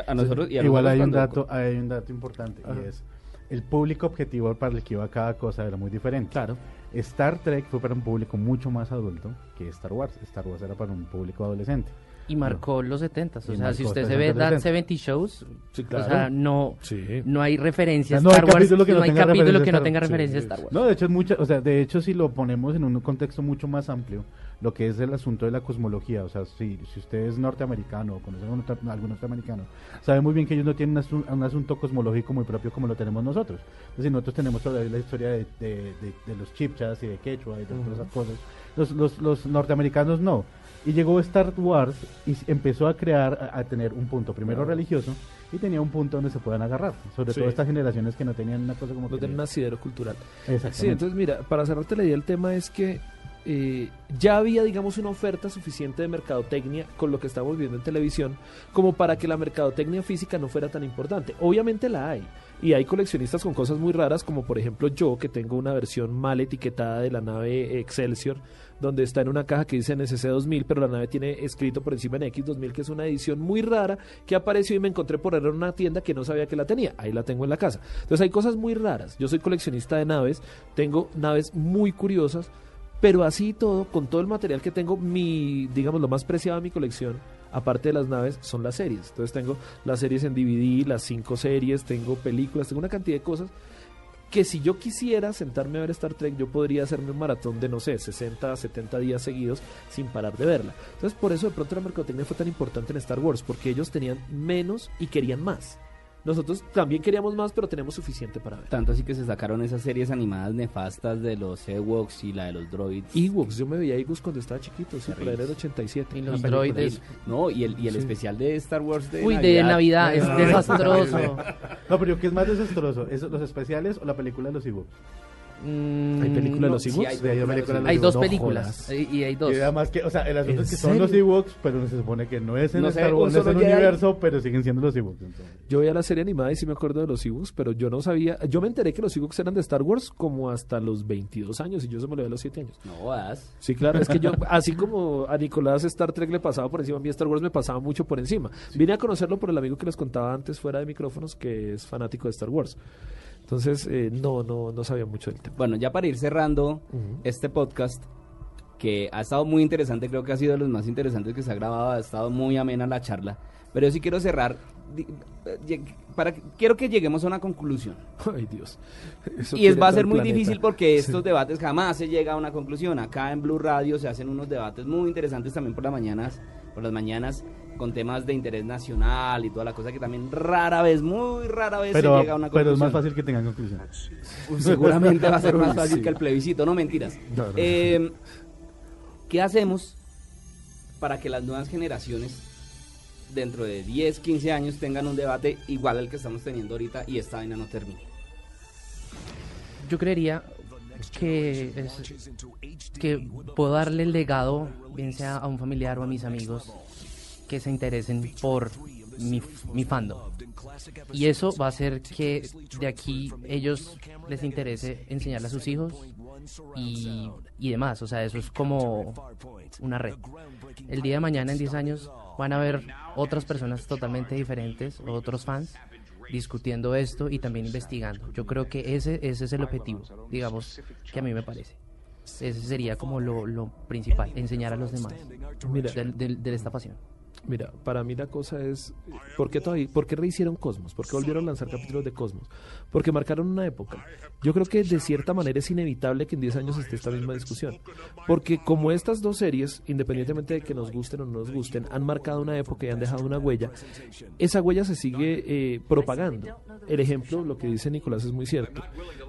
A nosotros, y a Igual hay un dato, hay un dato importante Ajá. y es el público objetivo para el que iba cada cosa era muy diferente. Claro. Star Trek fue para un público mucho más adulto que Star Wars. Star Wars era para un público adolescente. Y marcó los 70 O sea, si usted se 70, ve That 70. 70 Shows, Sí, o claro. sea, no, Sí. no hay referencia a O sea, no Star Wars. capítulo que no no hay capítulo que no tenga referencia a Star. Wars. No, de hecho es mucha, o sea, de hecho si lo ponemos en un contexto mucho más amplio, lo que es el asunto de la cosmología, o sea, si, si usted es norteamericano o conoce a algún norte- algún norteamericano, sabe muy bien que ellos no tienen un, asun- un asunto cosmológico muy propio como lo tenemos nosotros. Entonces nosotros tenemos todavía la historia de, de, de- de los chipchas y de quechua y de todas esas cosas. Los, los, los norteamericanos no. Y llegó Star Wars y empezó a crear, a, a tener un punto primero religioso y tenía un punto donde se puedan agarrar, sobre Sí. todo estas generaciones que no tenían una cosa como No tiene un asidero cultural. Sí, entonces mira, para cerrarte la idea, el tema es que eh, ya había, digamos, una oferta suficiente de mercadotecnia con lo que estamos viendo en televisión como para que la mercadotecnia física no fuera tan importante. Obviamente la hay. Y hay coleccionistas con cosas muy raras, como por ejemplo yo, que tengo una versión mal etiquetada de la nave Excelsior, donde está en una caja que dice NSC 2000, pero la nave tiene escrito por encima en X 2000, que es una edición muy rara que apareció y me encontré por error en una tienda que no sabía que la tenía. Ahí la tengo en la casa. Entonces hay cosas muy raras. Yo soy coleccionista de naves, tengo naves muy curiosas, pero así todo, con todo el material que tengo, mi, digamos, lo más preciado de mi colección, aparte de las naves, son las series. Entonces tengo las series en DVD, las cinco series, tengo películas, tengo una cantidad de cosas que si yo quisiera sentarme a ver Star Trek, yo podría hacerme un maratón de, no sé, 60, 70 días seguidos sin parar de verla. Entonces, por eso de pronto la mercadotecnia fue tan importante en Star Wars, porque ellos tenían menos y querían más. Nosotros también queríamos más, pero tenemos suficiente para ver. Tanto así que se sacaron esas series animadas nefastas de los Ewoks y la de los droids. Ewoks, yo me veía Ewoks cuando estaba chiquito, sí, en el 87. Y los droides. No, y el, y el Sí. especial de Star Wars de Uy, de Navidad, es desastroso. No, pero ¿qué es más desastroso? ¿Es los especiales o la película de los Ewoks? Mm, ¿Hay película de los Ewoks? hay Sí, hay película Hay dos películas y hay dos. Y además que, o sea, el asunto ¿En es que son los? Ewoks, pero se supone que no es en No Star Wars, no es en el universo, pero siguen siendo los Ewoks. entonces. Yo veía la serie animada y sí me acuerdo de los Ewoks, pero yo no sabía. Yo me enteré que los Ewoks eran de Star Wars como hasta los 22 años y yo se me lo a los 7 años. No jodas. Sí, claro, es que yo, así como a Nicolás Star Trek le pasaba por encima, a mí Star Wars me pasaba mucho por encima. Vine a conocerlo por el amigo que les contaba antes fuera de micrófonos, que es fanático de Star Wars. Entonces, eh, no, no, no sabía mucho del tema. Bueno, ya para ir cerrando este podcast, que ha estado muy interesante, creo que ha sido de los más interesantes que se ha grabado, ha estado muy amena la charla, pero yo sí quiero cerrar, para, que- quiero que lleguemos a una conclusión. Ay, Dios. Eso Y es, va a ser muy planeta. difícil porque estos Sí. debates jamás se llega a una conclusión. Acá en Blue Radio se hacen unos debates muy interesantes también por las mañanas, por las mañanas con temas de interés nacional y toda la cosa que también rara vez, muy rara vez Pero, se llega a una pero conclusión. es más fácil que tengan conclusión. Uy, seguramente va a ser más fácil sí. que el plebiscito, no mentiras. No, no. Eh, ¿Qué hacemos para que las nuevas generaciones dentro de 10, 15 años tengan un debate igual al que estamos teniendo ahorita y esta vaina no termine? Yo creería que, es- que puedo darle el legado, bien sea a un familiar o a mis amigos, que se interesen por mi, mi fandom. Y eso va a hacer que de aquí ellos les interese enseñarle a sus hijos y, y demás. O sea, eso es como una red. El día de mañana, en 10 años, van a haber otras personas totalmente diferentes, otros fans, discutiendo esto y también investigando. Yo creo que ese, ese es el objetivo, digamos, que a mí me parece. Ese sería como lo, lo principal, enseñar a los demás Mira, del- del- de esta pasión. Mira, para mí la cosa es, ¿por qué, todavía, ¿por qué rehicieron Cosmos? ¿Por qué volvieron a lanzar capítulos de Cosmos? Porque marcaron una época. Yo creo que de cierta manera es inevitable que en 10 años esté esta misma discusión. Porque como estas dos series, independientemente de que nos gusten o no nos gusten, han marcado una época y han dejado una huella, esa huella se sigue eh, propagando. El ejemplo, lo que dice Nicolás es muy cierto.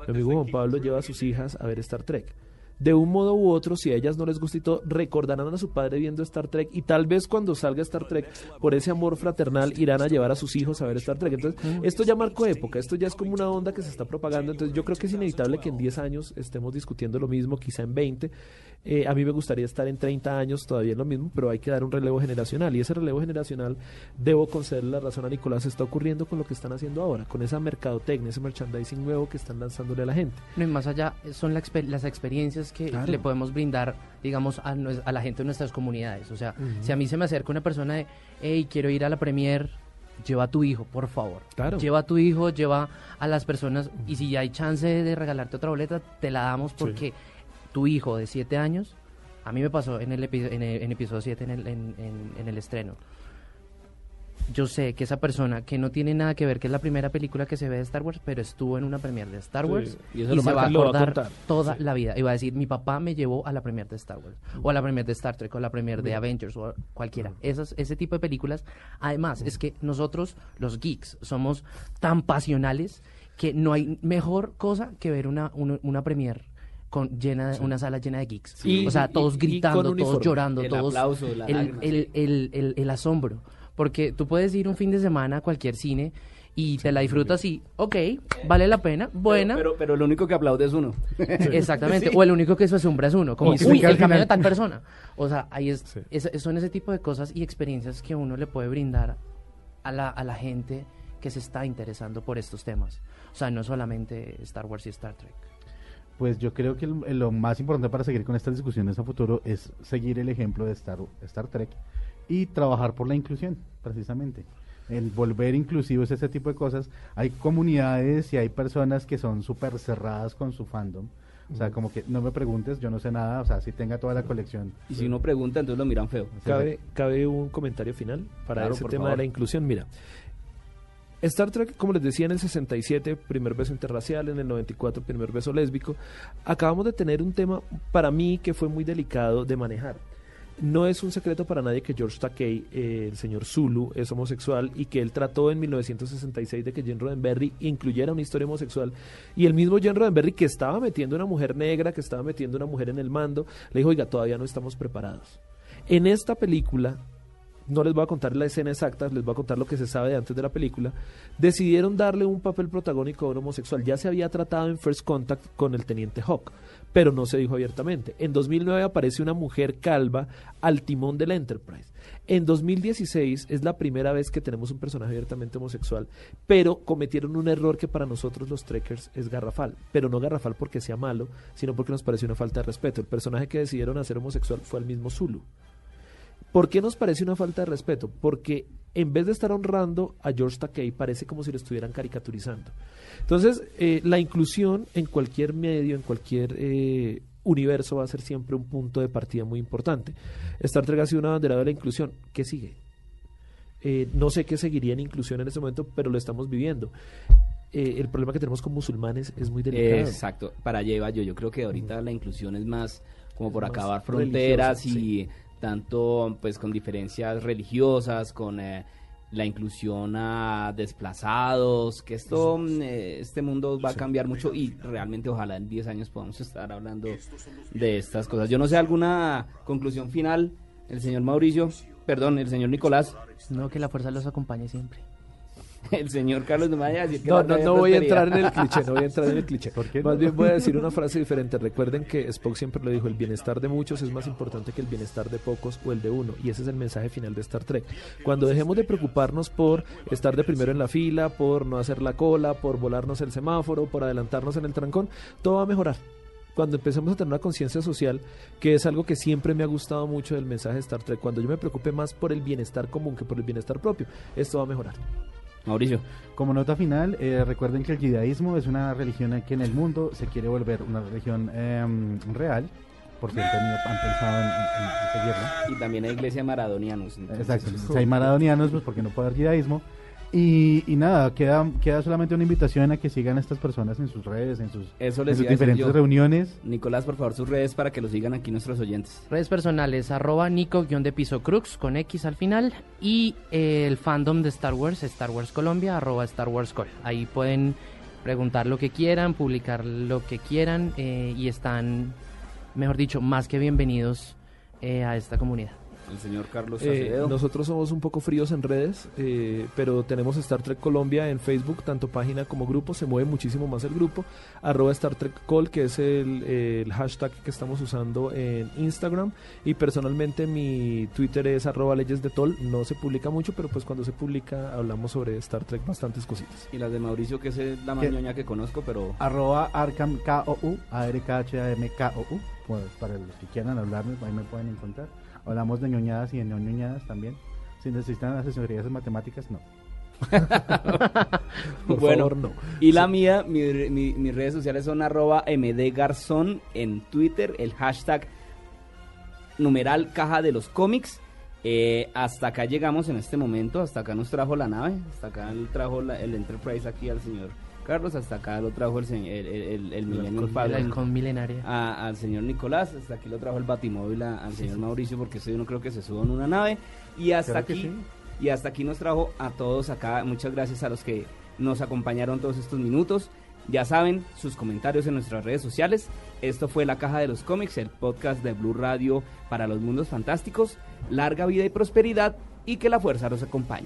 Mi amigo Juan Pablo lleva a sus hijas a ver Star Trek de un modo u otro, si a ellas no les todo, recordarán a su padre viendo Star Trek y tal vez cuando salga Star Trek, por ese amor fraternal, irán a llevar a sus hijos a ver Star Trek. Entonces, esto ya marcó época, esto ya es como una onda que se está propagando. Entonces, yo creo que es inevitable que en 10 años estemos discutiendo lo mismo, quizá en 20. Eh, a mí me gustaría estar en 30 años todavía en lo mismo, pero hay que dar un relevo generacional. Y ese relevo generacional, debo concederle la razón a Nicolás, está ocurriendo con lo que están haciendo ahora, con esa mercadotecnia, ese merchandising nuevo que están lanzándole a la gente. No, y más allá, son la exper- las experiencias que Claro. le podemos brindar, digamos, a, la gente de nuestras comunidades. O sea, si a mí se me acerca una persona de, hey, quiero ir a la premier, lleva a tu hijo, por favor. Claro. Lleva a tu hijo, lleva a las personas, y si hay chance de regalarte otra boleta, te la damos porque tu hijo de 7 años, a mí me pasó en el, epi- en el- en episodio 7, en el, en, en- en el estreno. Yo sé que esa persona que no tiene nada que ver, que es la primera película que se ve de Star Wars, pero estuvo en una premier de Star Wars y y, eso lo se va a lo va a acordar toda Sí. la vida. Y va a decir, mi papá me llevó a la premier de Star Wars, o a la premier de Star Trek, o a la premier de. Avengers, o cualquiera. Esas, ese tipo de películas. Además, es que nosotros, los geeks, somos tan pasionales que no hay mejor cosa que ver una, una, una premier con llena de- Sí. una sala llena de geeks. Sí. o sea, Y- todos y- y gritando, todos uniforme. llorando, El todos aplauso, las el, el, el, el, el asombro. Porque tú puedes ir un fin de semana a cualquier cine y te la disfrutas y, ok, vale la pena, buena. Pero, pero lo único que aplaude es uno. Exactamente, Sí. o el único que se asombra es uno, como, Y uy, el camino de final". tal persona. O sea, ahí es, es- son ese tipo de cosas y experiencias que uno le puede brindar a la, a la gente que se está interesando por estos temas. O sea, no solamente Star Wars y Star Trek. Pues yo creo que el- lo más importante para seguir con estas discusiones a futuro es seguir el ejemplo de Star, Star Trek y trabajar por la inclusión, precisamente. El volver inclusivos, ese tipo de cosas. Hay comunidades y hay personas que son súper cerradas con su fandom. O sea, como que no me preguntes, yo no sé nada, o sea, si tenga toda la colección. Y si uno pregunta, entonces lo miran feo. ¿Cabe, cabe un comentario final para Claro, ese tema favor. de la inclusión? Mira, Star Trek, como les decía, en el 67, primer beso interracial, en el 94, primer beso lésbico. Acabamos de tener un tema, para mí, que fue muy delicado de manejar. No es un secreto para nadie que George Takei, eh, el señor Zulu, es homosexual y que él trató en 1966 de que Gene Roddenberry incluyera una historia homosexual. Y el mismo Gene Roddenberry, que estaba metiendo una mujer negra, que estaba metiendo una mujer en el mando, le dijo, oiga, todavía no estamos preparados. En esta película, no les voy a contar la escena exacta, les voy a contar lo que se sabe de antes de la película, decidieron darle un papel protagónico a un homosexual. Ya se había tratado en First Contact con el teniente Hawk, pero no se dijo abiertamente. En 2009 aparece una mujer calva al timón del Enterprise. En 2016 es la primera vez que tenemos un personaje abiertamente homosexual, pero cometieron un error que para nosotros los trekkers es garrafal, pero no garrafal porque sea malo, sino porque nos pareció una falta de respeto. El personaje que decidieron hacer homosexual fue el mismo Zulu. ¿Por qué nos parece una falta de respeto? Porque en vez de estar honrando a George Takei, parece como si lo estuvieran caricaturizando. Entonces, eh, la inclusión en cualquier medio, en cualquier eh, universo, va a ser siempre un punto de partida muy importante. Star Trek ha sido una bandera de la inclusión. ¿Qué sigue? Eh, no sé qué seguiría en inclusión en este momento, pero lo estamos viviendo. Eh, el problema que tenemos con musulmanes es muy delicado. Exacto, para iba yo. Yo creo que ahorita la inclusión es más como por acabar fronteras y tanto pues con diferencias religiosas, con eh, la inclusión a desplazados, que esto, mm, eh, este mundo va a cambiar mucho y realmente ojalá en 10 años podamos estar hablando de estas cosas. Yo no sé, ¿alguna conclusión final? El señor Mauricio, perdón, el señor Nicolás, No, que la fuerza los acompañe siempre. el señor Carlos no me vaya a decir que No, no, no voy a entrar en el cliché, no voy a entrar en el cliché. Más bien voy a decir una frase diferente. Recuerden que Spock siempre lo dijo, el bienestar de muchos es más importante que el bienestar de pocos o el de uno. Y ese es el mensaje final de Star Trek. Cuando dejemos de preocuparnos por estar de primero en la fila, por no hacer la cola, por volarnos el semáforo, por adelantarnos en el trancón, todo va a mejorar. Cuando empecemos a tener una conciencia social, que es algo que siempre me ha gustado mucho del mensaje de Star Trek, cuando yo me preocupe más por el bienestar común que por el bienestar propio, esto va a mejorar. Mauricio. Como nota final, eh, recuerden que el judaísmo es una religión que en el mundo se quiere volver una religión em, real por si han, tenido, han pensado en, en- en seguirlo. Y también hay iglesia maradonianos. entonces- Exacto, si hay maradonianos, pues porque no puede haber judaísmo. Y, y nada, queda, queda solamente una invitación a que sigan a estas personas en sus redes, en sus, Eso en diferentes yo. reuniones. Nicolás, por favor, sus redes para que lo sigan aquí nuestros oyentes. Redes personales, arroba Nico guion de piso Crux con X al final. Y eh, el fandom de Star Wars, Star Wars Colombia, arroba Star Wars Col. Ahí pueden preguntar lo que quieran, publicar lo que quieran eh, y están, mejor dicho, más que bienvenidos eh, a esta comunidad. El señor Carlos Eh, nosotros somos un poco fríos en redes, eh, pero tenemos Star Trek Colombia en Facebook, tanto página como grupo, se mueve muchísimo más el grupo, arroba Star Trek Call, que es el, el hashtag que estamos usando en Instagram, y personalmente mi Twitter es arroba leyes de Tol, no se publica mucho, pero pues cuando se publica hablamos sobre Star Trek bastantes cositas. Y las de Mauricio, que es la más ¿Qué? ñoña que conozco, pero... Arroba Arkham K-O-U, A-R-K-H-A-M-K-O-U. Pues, para los que quieran hablarme, ahí me pueden encontrar. Hablamos de ñoñadas y de no ñoñadas también. Si necesitan asesorías en matemáticas, no. Por bueno, favor, no. y la mía, mi- mi- mis redes sociales son arroba mdgarzón en Twitter, el hashtag numeral caja de los cómics. Eh, hasta acá llegamos en este momento, hasta acá nos trajo la nave, hasta acá trajo la- el Enterprise aquí al señor Carlos, hasta acá lo trajo el, el, el, el- halcón milenaria. a- al señor Nicolás, hasta aquí lo trajo el Batimóvil a- al señor Mauricio porque yo no creo que se suba en una nave y hasta Claro aquí sí. y hasta aquí nos trajo a todos acá. Muchas gracias a los que nos acompañaron todos estos minutos. Ya saben, sus comentarios en nuestras redes sociales. Esto fue La Caja de los Cómics, el podcast de Blue Radio para los mundos fantásticos. Larga vida y prosperidad y que la fuerza los acompañe.